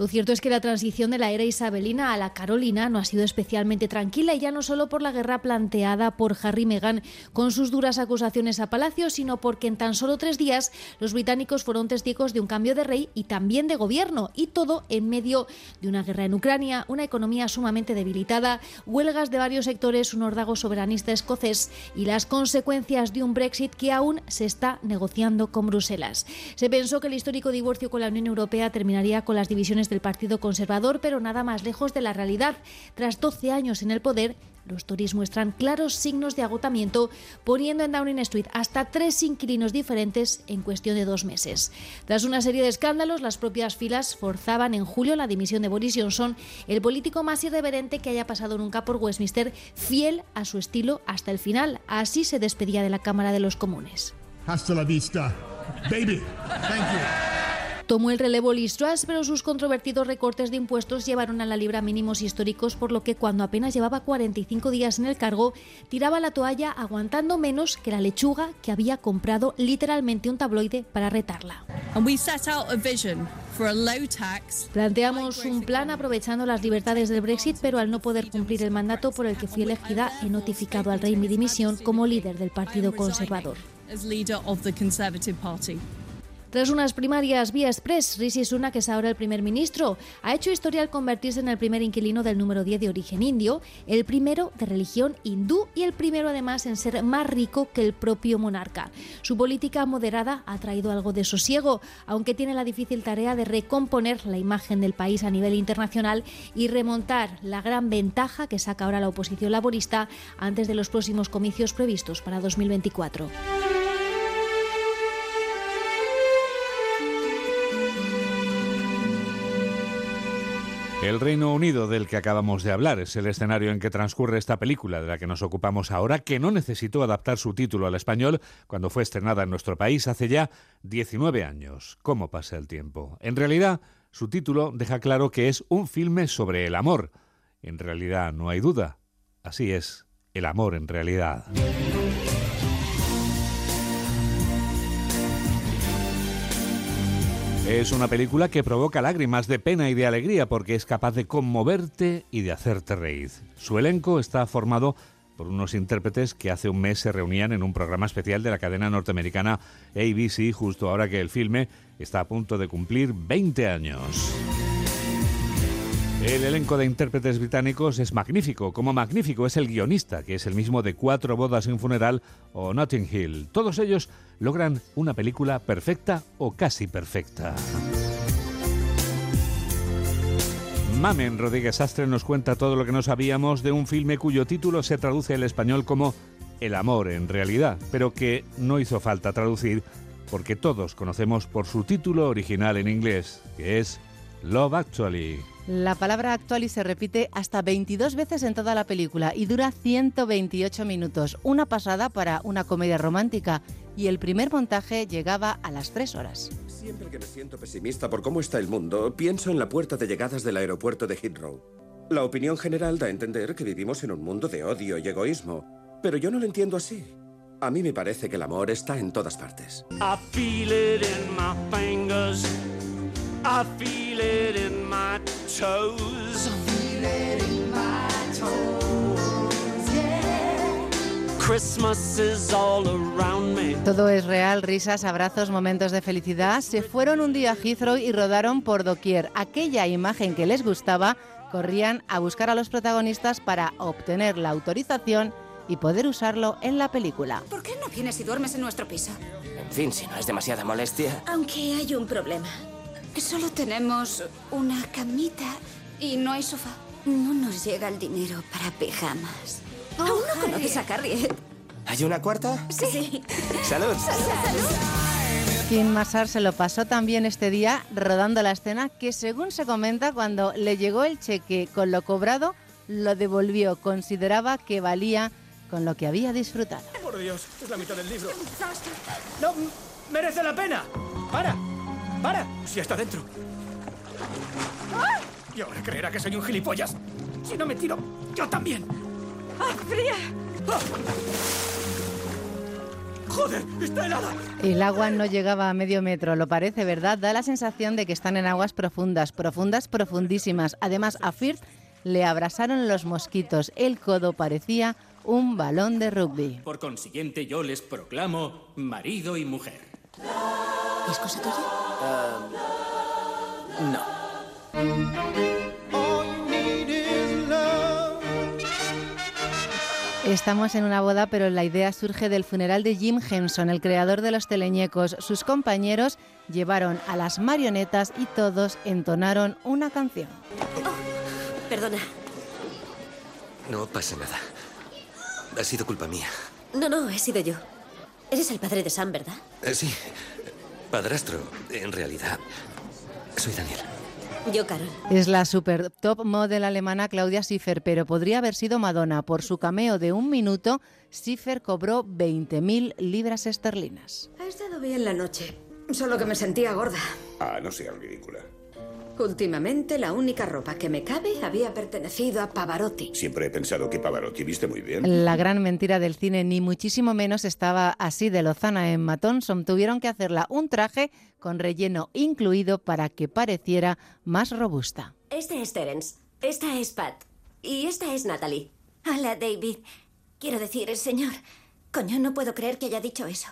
Lo cierto es que la transición de la era isabelina a la carolina no ha sido especialmente tranquila y ya no solo por la guerra planteada por Harry y Meghan con sus duras acusaciones a Palacio, sino porque en tan solo tres días los británicos fueron testigos de un cambio de rey y también de gobierno, y todo en medio de una guerra en Ucrania, una economía sumamente debilitada, huelgas de varios sectores, un ordago soberanista escocés y las consecuencias de un Brexit que aún se está negociando con Bruselas. Se pensó que el histórico divorcio con la Unión Europea terminaría con las divisiones del Partido Conservador, pero nada más lejos de la realidad. Tras 12 años en el poder, los Tories muestran claros signos de agotamiento, poniendo en Downing Street hasta tres inquilinos diferentes en cuestión de dos meses. Tras una serie de escándalos, las propias filas forzaban en julio la dimisión de Boris Johnson, el político más irreverente que haya pasado nunca por Westminster, fiel a su estilo hasta el final. Así se despedía de la Cámara de los Comunes. Hasta la vista, baby. Thank. Tomó el relevo Liz Truss, pero sus controvertidos recortes de impuestos llevaron a la libra mínimos históricos, por lo que cuando apenas llevaba 45 días en el cargo, tiraba la toalla aguantando menos que la lechuga que había comprado literalmente un tabloide para retarla. Planteamos un plan aprovechando las libertades del Brexit, pero al no poder cumplir el mandato por el que fui elegida, he notificado al rey mi dimisión como líder del Partido Conservador. Tras unas primarias vía express, Rishi Sunak, que es ahora el primer ministro, ha hecho historia al convertirse en el primer inquilino del número 10 de origen indio, el primero de religión hindú y el primero además en ser más rico que el propio monarca. Su política moderada ha traído algo de sosiego, aunque tiene la difícil tarea de recomponer la imagen del país a nivel internacional y remontar la gran ventaja que saca ahora la oposición laborista antes de los próximos comicios previstos para 2024. El Reino Unido del que acabamos de hablar es el escenario en que transcurre esta película de la que nos ocupamos ahora, que no necesitó adaptar su título al español cuando fue estrenada en nuestro país hace ya 19 años. ¿Cómo pasa el tiempo? En realidad, su título deja claro que es un filme sobre el amor. En realidad, no hay duda. Así es, el amor en realidad. Es una película que provoca lágrimas de pena y de alegría porque es capaz de conmoverte y de hacerte reír. Su elenco está formado por unos intérpretes que hace un mes se reunían en un programa especial de la cadena norteamericana ABC justo ahora que el filme está a punto de cumplir 20 años. El elenco de intérpretes británicos es magnífico, como magnífico es el guionista, que es el mismo de Cuatro bodas y un funeral o Notting Hill. Todos ellos logran una película perfecta o casi perfecta. Mamen Rodríguez Astre nos cuenta todo lo que no sabíamos de un filme cuyo título se traduce al español como El amor en realidad, pero que no hizo falta traducir porque todos conocemos por su título original en inglés, que es Love Actually. La palabra actual y se repite hasta 22 veces en toda la película y dura 128 minutos, una pasada para una comedia romántica y el primer montaje llegaba a las 3 horas. Siempre que me siento pesimista por cómo está el mundo, pienso en la puerta de llegadas del aeropuerto de Heathrow. La opinión general da a entender que vivimos en un mundo de odio y egoísmo, pero yo no lo entiendo así. A mí me parece que el amor está en todas partes. I feel it in my fingers. I feel it in my toes. I feel it in my toes, yeah. Christmas is all around me. Todo es real, risas, abrazos, momentos de felicidad. Se fueron un día a Heathrow y rodaron por doquier. Aquella imagen que les gustaba, corrían a buscar a los protagonistas para obtener la autorización y poder usarlo en la película. ¿Por qué no vienes y duermes en nuestro piso? En fin, si no es demasiada molestia. Aunque hay un problema. Solo tenemos una camita y no hay sofá. No nos llega el dinero para pijamas. Oh, ¿Aún no conoces a Carriet? ¿Hay una cuarta? Sí. ¡Salud! ¡Salud! Kim Massar se lo pasó también este día rodando la escena que según se comenta cuando le llegó el cheque con lo cobrado lo devolvió. Consideraba que valía con lo que había disfrutado. Por Dios, es la mitad del libro. No, merece la pena. Para, para, si está dentro. Y ahora creerá que soy un gilipollas. Si no me tiro, yo también. ¡Ah, fría! ¡Joder! ¡Está helada! El agua no llegaba a medio metro, lo parece, ¿verdad? Da la sensación de que están en aguas profundas, profundas, profundísimas. Además, a Firth le abrasaron los mosquitos. El codo parecía un balón de rugby. Por consiguiente, yo les proclamo marido y mujer. ¿Es cosa tuya? no. Estamos en una boda, pero la idea surge del funeral de Jim Henson, el creador de los teleñecos. Sus compañeros llevaron a las marionetas y todos entonaron una canción. Perdona. No pasa nada. Ha sido culpa mía. No, no, he sido yo. Eres el padre de Sam, ¿verdad? Eh, sí. Padrastro, en realidad. Soy Daniel. Yo, Carol. Es la super top model alemana Claudia Schiffer, pero podría haber sido Madonna. Por su cameo de un minuto, Schiffer cobró 20.000 libras esterlinas. Ha estado bien la noche, solo que me sentía gorda. Ah, no seas ridícula. Últimamente, la única ropa que me cabe había pertenecido a Pavarotti. Siempre he pensado que Pavarotti viste muy bien. La gran mentira del cine, ni muchísimo menos estaba así de lozana en Thompson. Tuvieron que hacerla un traje con relleno incluido para que pareciera más robusta. Este es Terence, esta es Pat y esta es Natalie. Hola, David. Quiero decir, señor. Coño, no puedo creer que haya dicho eso.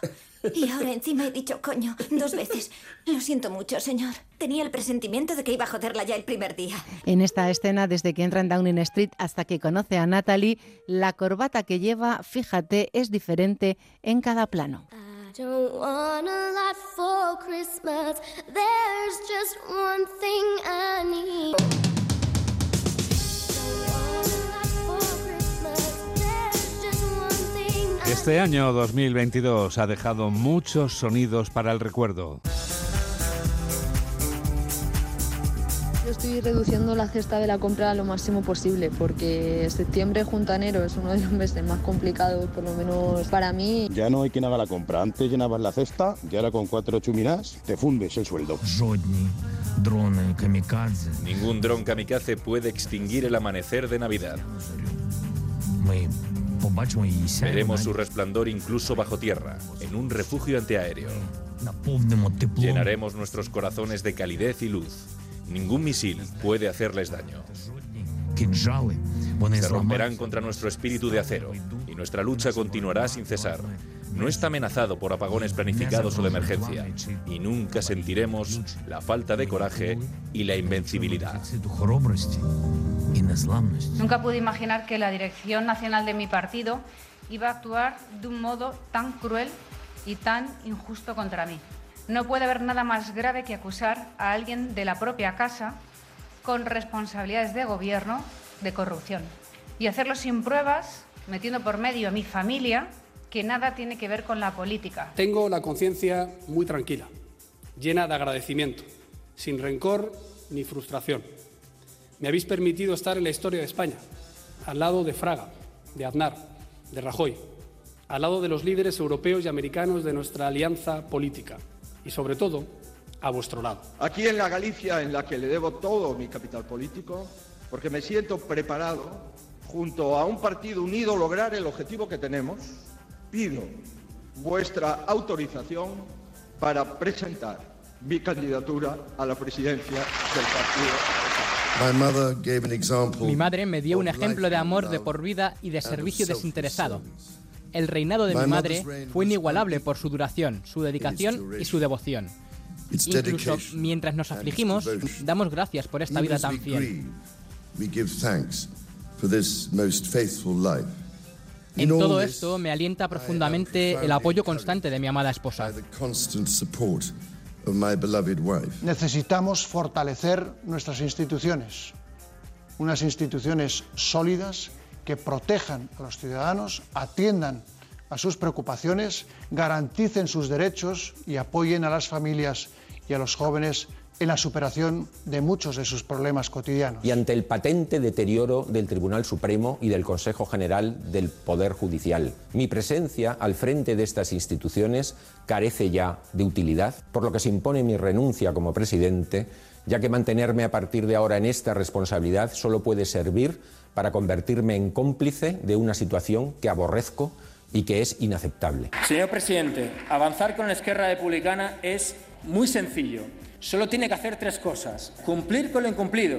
Y ahora encima he dicho coño dos veces. Lo siento mucho, señor. Tenía el presentimiento de que iba a joderla ya el primer día. En esta escena, desde que entra en Downing Street hasta que conoce a Natalie, la corbata que lleva, fíjate, es diferente en cada plano. Don't want a lot for Christmas. There's just one thing I need. Este año 2022 ha dejado muchos sonidos para el recuerdo. Yo estoy reduciendo la cesta de la compra lo máximo posible porque septiembre junto a enero es uno de los meses más complicados, por lo menos para mí. Ya no hay quien haga la compra. Antes llenabas la cesta y ahora con cuatro chuminas te fundes el sueldo. Ningún dron kamikaze puede extinguir el amanecer de Navidad. Veremos su resplandor incluso bajo tierra, en un refugio antiaéreo. Llenaremos nuestros corazones de calidez y luz. Ningún misil puede hacerles daño. Se romperán contra nuestro espíritu de acero y nuestra lucha continuará sin cesar. No está amenazado por apagones planificados o de emergencia y nunca sentiremos la falta de coraje y la invencibilidad. Nunca pude imaginar que la dirección nacional de mi partido iba a actuar de un modo tan cruel y tan injusto contra mí. No puede haber nada más grave que acusar a alguien de la propia casa con responsabilidades de gobierno de corrupción y hacerlo sin pruebas, metiendo por medio a mi familia, que nada tiene que ver con la política. Tengo la conciencia muy tranquila, llena de agradecimiento, sin rencor ni frustración. Me habéis permitido estar en la historia de España, al lado de Fraga, de Aznar, de Rajoy, al lado de los líderes europeos y americanos de nuestra alianza política y, sobre todo, a vuestro lado. Aquí en la Galicia, en la que le debo todo mi capital político, porque me siento preparado, junto a un partido unido, lograr el objetivo que tenemos, pido vuestra autorización para presentar mi candidatura a la presidencia del partido. Mi madre me dio un ejemplo de amor de por vida y de servicio desinteresado. El reinado de mi madre fue inigualable por su duración, su dedicación y su devoción. Incluso mientras nos afligimos, damos gracias por esta vida tan fiel. En todo esto me alienta profundamente el apoyo constante de mi amada esposa. Necesitamos fortalecer nuestras instituciones, unas instituciones sólidas que protejan a los ciudadanos, atiendan a sus preocupaciones, garanticen sus derechos y apoyen a las familias y a los jóvenes en la superación de muchos de sus problemas cotidianos. Y ante el patente deterioro del Tribunal Supremo y del Consejo General del Poder Judicial, mi presencia al frente de estas instituciones carece ya de utilidad, por lo que se impone mi renuncia como presidente, ya que mantenerme a partir de ahora en esta responsabilidad solo puede servir para convertirme en cómplice de una situación que aborrezco y que es inaceptable. Señor presidente, avanzar con la izquierda republicana es muy sencillo. Solo tiene que hacer tres cosas. Cumplir con lo incumplido,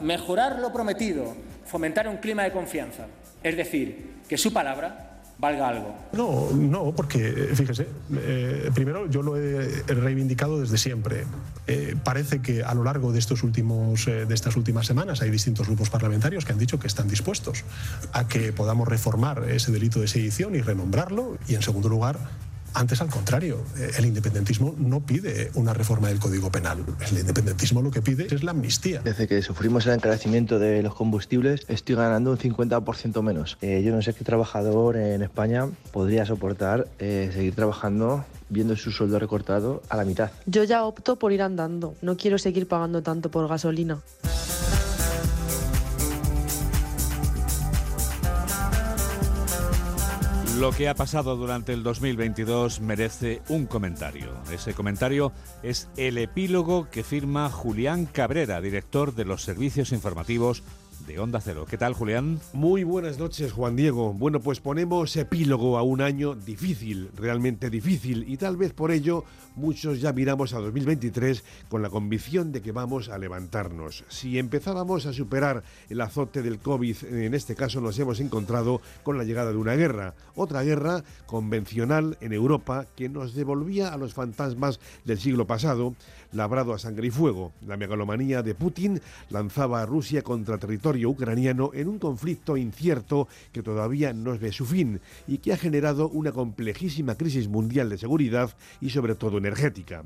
mejorar lo prometido, fomentar un clima de confianza. Es decir, que su palabra valga algo. No, no, porque fíjese, eh, primero yo lo he reivindicado desde siempre. Eh, parece que a lo largo de, estos últimos, eh, de estas últimas semanas hay distintos grupos parlamentarios que han dicho que están dispuestos a que podamos reformar ese delito de sedición y renombrarlo. Y en segundo lugar, antes, al contrario, eh, el independentismo no pide una reforma del Código Penal. El independentismo lo que pide es la amnistía. Desde que sufrimos el encarecimiento de los combustibles, estoy ganando un 50% menos. Eh, yo no sé qué trabajador en España podría soportar eh, seguir trabajando viendo su sueldo recortado a la mitad. Yo ya opto por ir andando. No quiero seguir pagando tanto por gasolina. Lo que ha pasado durante el 2022 merece un comentario. Ese comentario es el epílogo que firma Julián Cabrera, director de los servicios informativos de Onda Cero. ¿Qué tal, Julián? Muy buenas noches, Juan Diego. Bueno, pues ponemos epílogo a un año difícil, realmente difícil, y tal vez por ello muchos ya miramos a 2023 con la convicción de que vamos a levantarnos. Si empezábamos a superar el azote del COVID, en este caso nos hemos encontrado con la llegada de una guerra, otra guerra convencional en Europa que nos devolvía a los fantasmas del siglo pasado, labrado a sangre y fuego. La megalomanía de Putin lanzaba a Rusia contra territorio ucraniano en un conflicto incierto que todavía no ve su fin y que ha generado una complejísima crisis mundial de seguridad y sobre todo energética.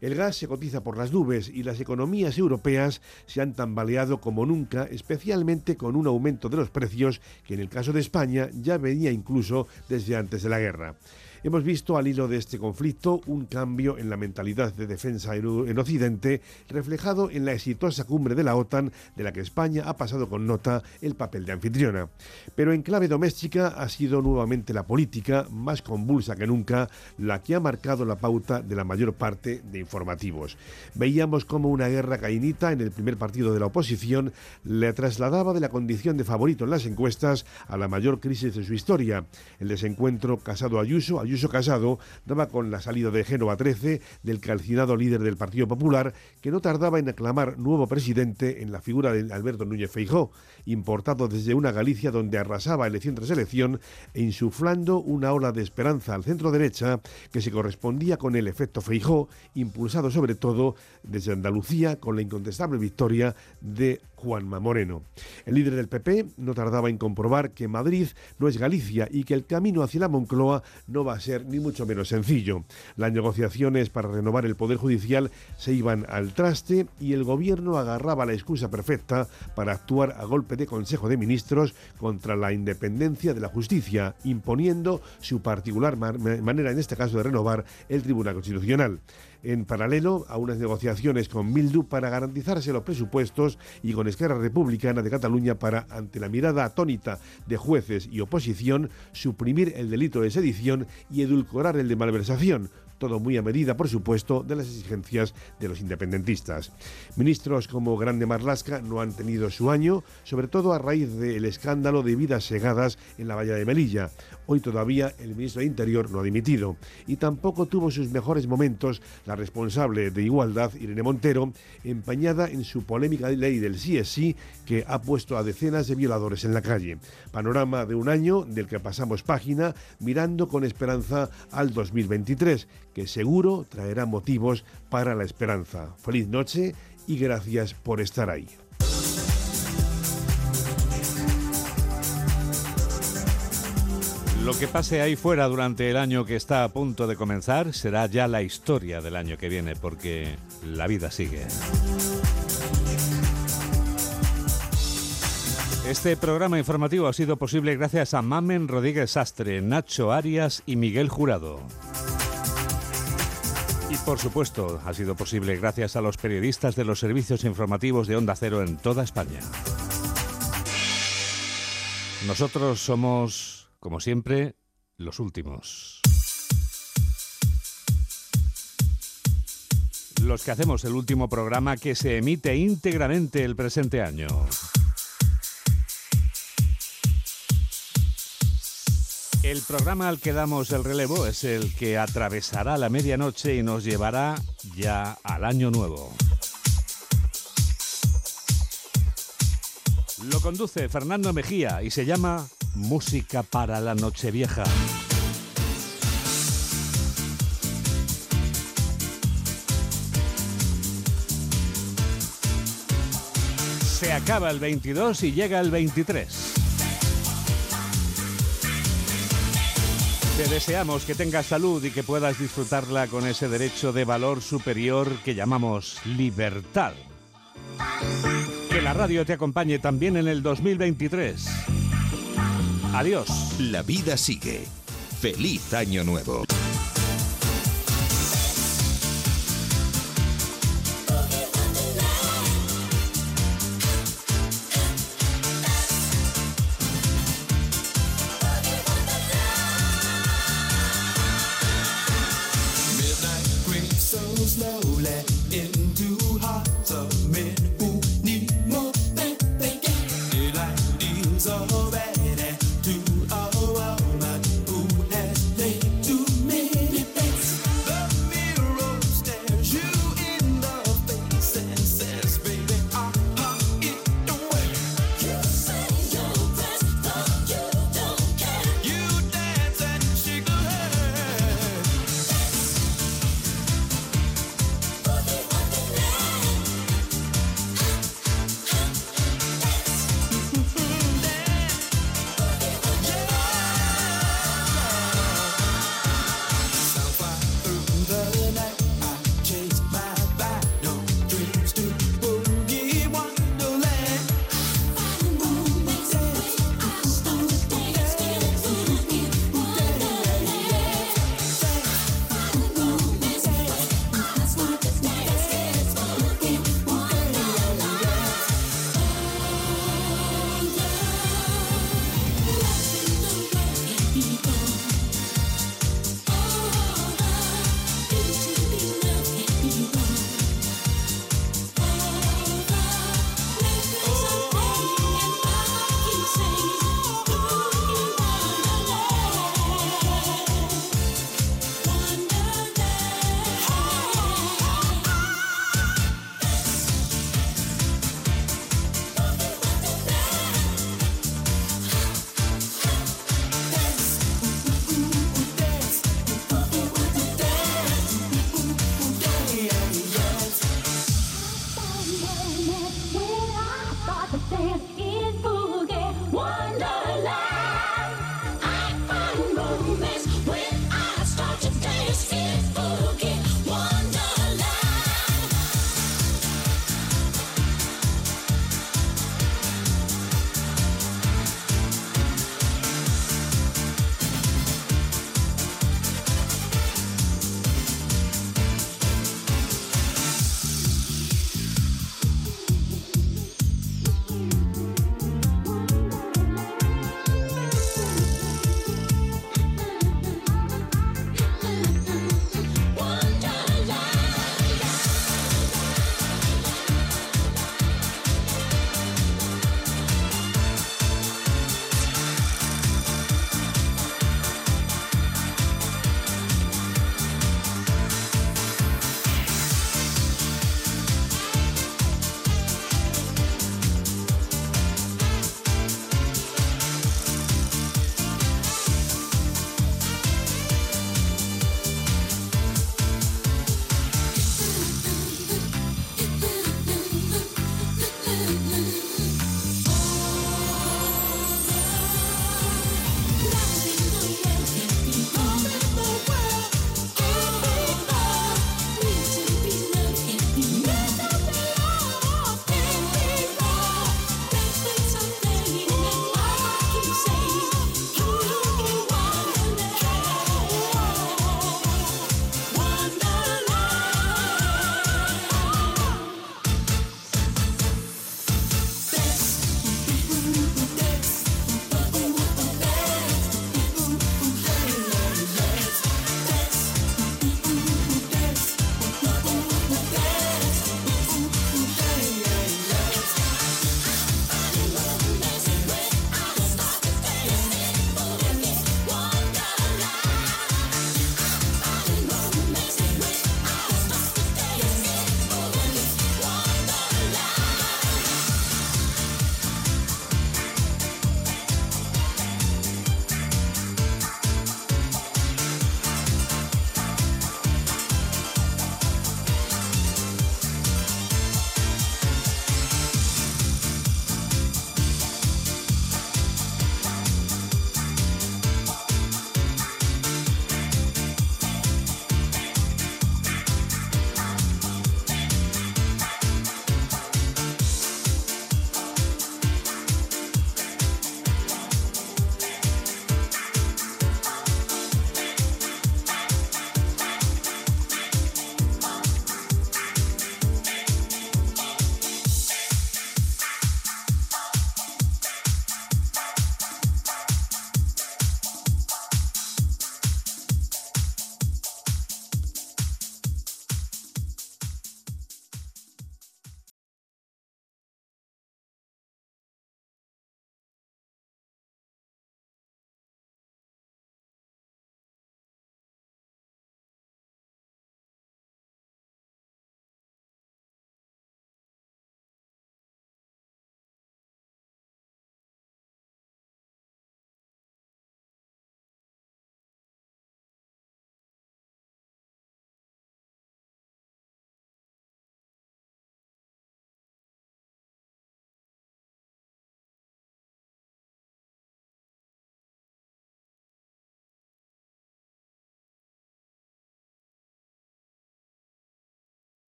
El gas se cotiza por las nubes y las economías europeas se han tambaleado como nunca, especialmente con un aumento de los precios que en el caso de España ya venía incluso desde antes de la guerra. Hemos visto al hilo de este conflicto un cambio en la mentalidad de defensa en Occidente, reflejado en la exitosa cumbre de la OTAN, de la que España ha pasado con nota el papel de anfitriona. Pero en clave doméstica ha sido nuevamente la política, más convulsa que nunca, la que ha marcado la pauta de la mayor parte de informativos. Veíamos como una guerra cainita en el primer partido de la oposición le trasladaba de la condición de favorito en las encuestas a la mayor crisis de su historia. El desencuentro Casado-Ayuso, Ayuso Casado daba con la salida de Génova 13 del calcinado líder del Partido Popular, que no tardaba en aclamar nuevo presidente en la figura de Alberto Núñez Feijó, importado desde una Galicia donde arrasaba elección tras elección e insuflando una ola de esperanza al centro derecha que se correspondía con el efecto Feijó, impulsado sobre todo desde Andalucía con la incontestable victoria de Juanma Moreno. El líder del PP no tardaba en comprobar que Madrid no es Galicia y que el camino hacia la Moncloa no va a ser ni mucho menos sencillo. Las negociaciones para renovar el Poder Judicial se iban al traste y el gobierno agarraba la excusa perfecta para actuar a golpe de Consejo de Ministros contra la independencia de la justicia, imponiendo su particular manera en este caso de renovar el Tribunal Constitucional en paralelo a unas negociaciones con Bildu para garantizarse los presupuestos y con Esquerra Republicana de Cataluña para, ante la mirada atónita de jueces y oposición, suprimir el delito de sedición y edulcorar el de malversación, todo muy a medida, por supuesto, de las exigencias de los independentistas. Ministros como Grande Marlasca no han tenido su año, sobre todo a raíz del escándalo de vidas segadas en la valla de Melilla. Hoy todavía el ministro de Interior no ha dimitido y tampoco tuvo sus mejores momentos la responsable de Igualdad, Irene Montero, empañada en su polémica ley del sí que ha puesto a decenas de violadores en la calle. Panorama de un año del que pasamos página mirando con esperanza al 2023, que seguro traerá motivos para la esperanza. Feliz noche y gracias por estar ahí. Lo que pase ahí fuera durante el año que está a punto de comenzar será ya la historia del año que viene, porque la vida sigue. Este programa informativo ha sido posible gracias a Mamen Rodríguez Sastre, Nacho Arias y Miguel Jurado. Y por supuesto, ha sido posible gracias a los periodistas de los servicios informativos de Onda Cero en toda España. Nosotros somos, como siempre, los últimos. Los que hacemos el último programa que se emite íntegramente el presente año. El programa al que damos el relevo es el que atravesará la medianoche y nos llevará ya al año nuevo. Lo conduce Fernando Mejía y se llama Música para la Nochevieja. Se acaba el 22 y llega el 23. Deseamos que tengas salud y que puedas disfrutarla con ese derecho de valor superior que llamamos libertad. Que la radio te acompañe también en el 2023. Adiós. La vida sigue. Feliz año nuevo.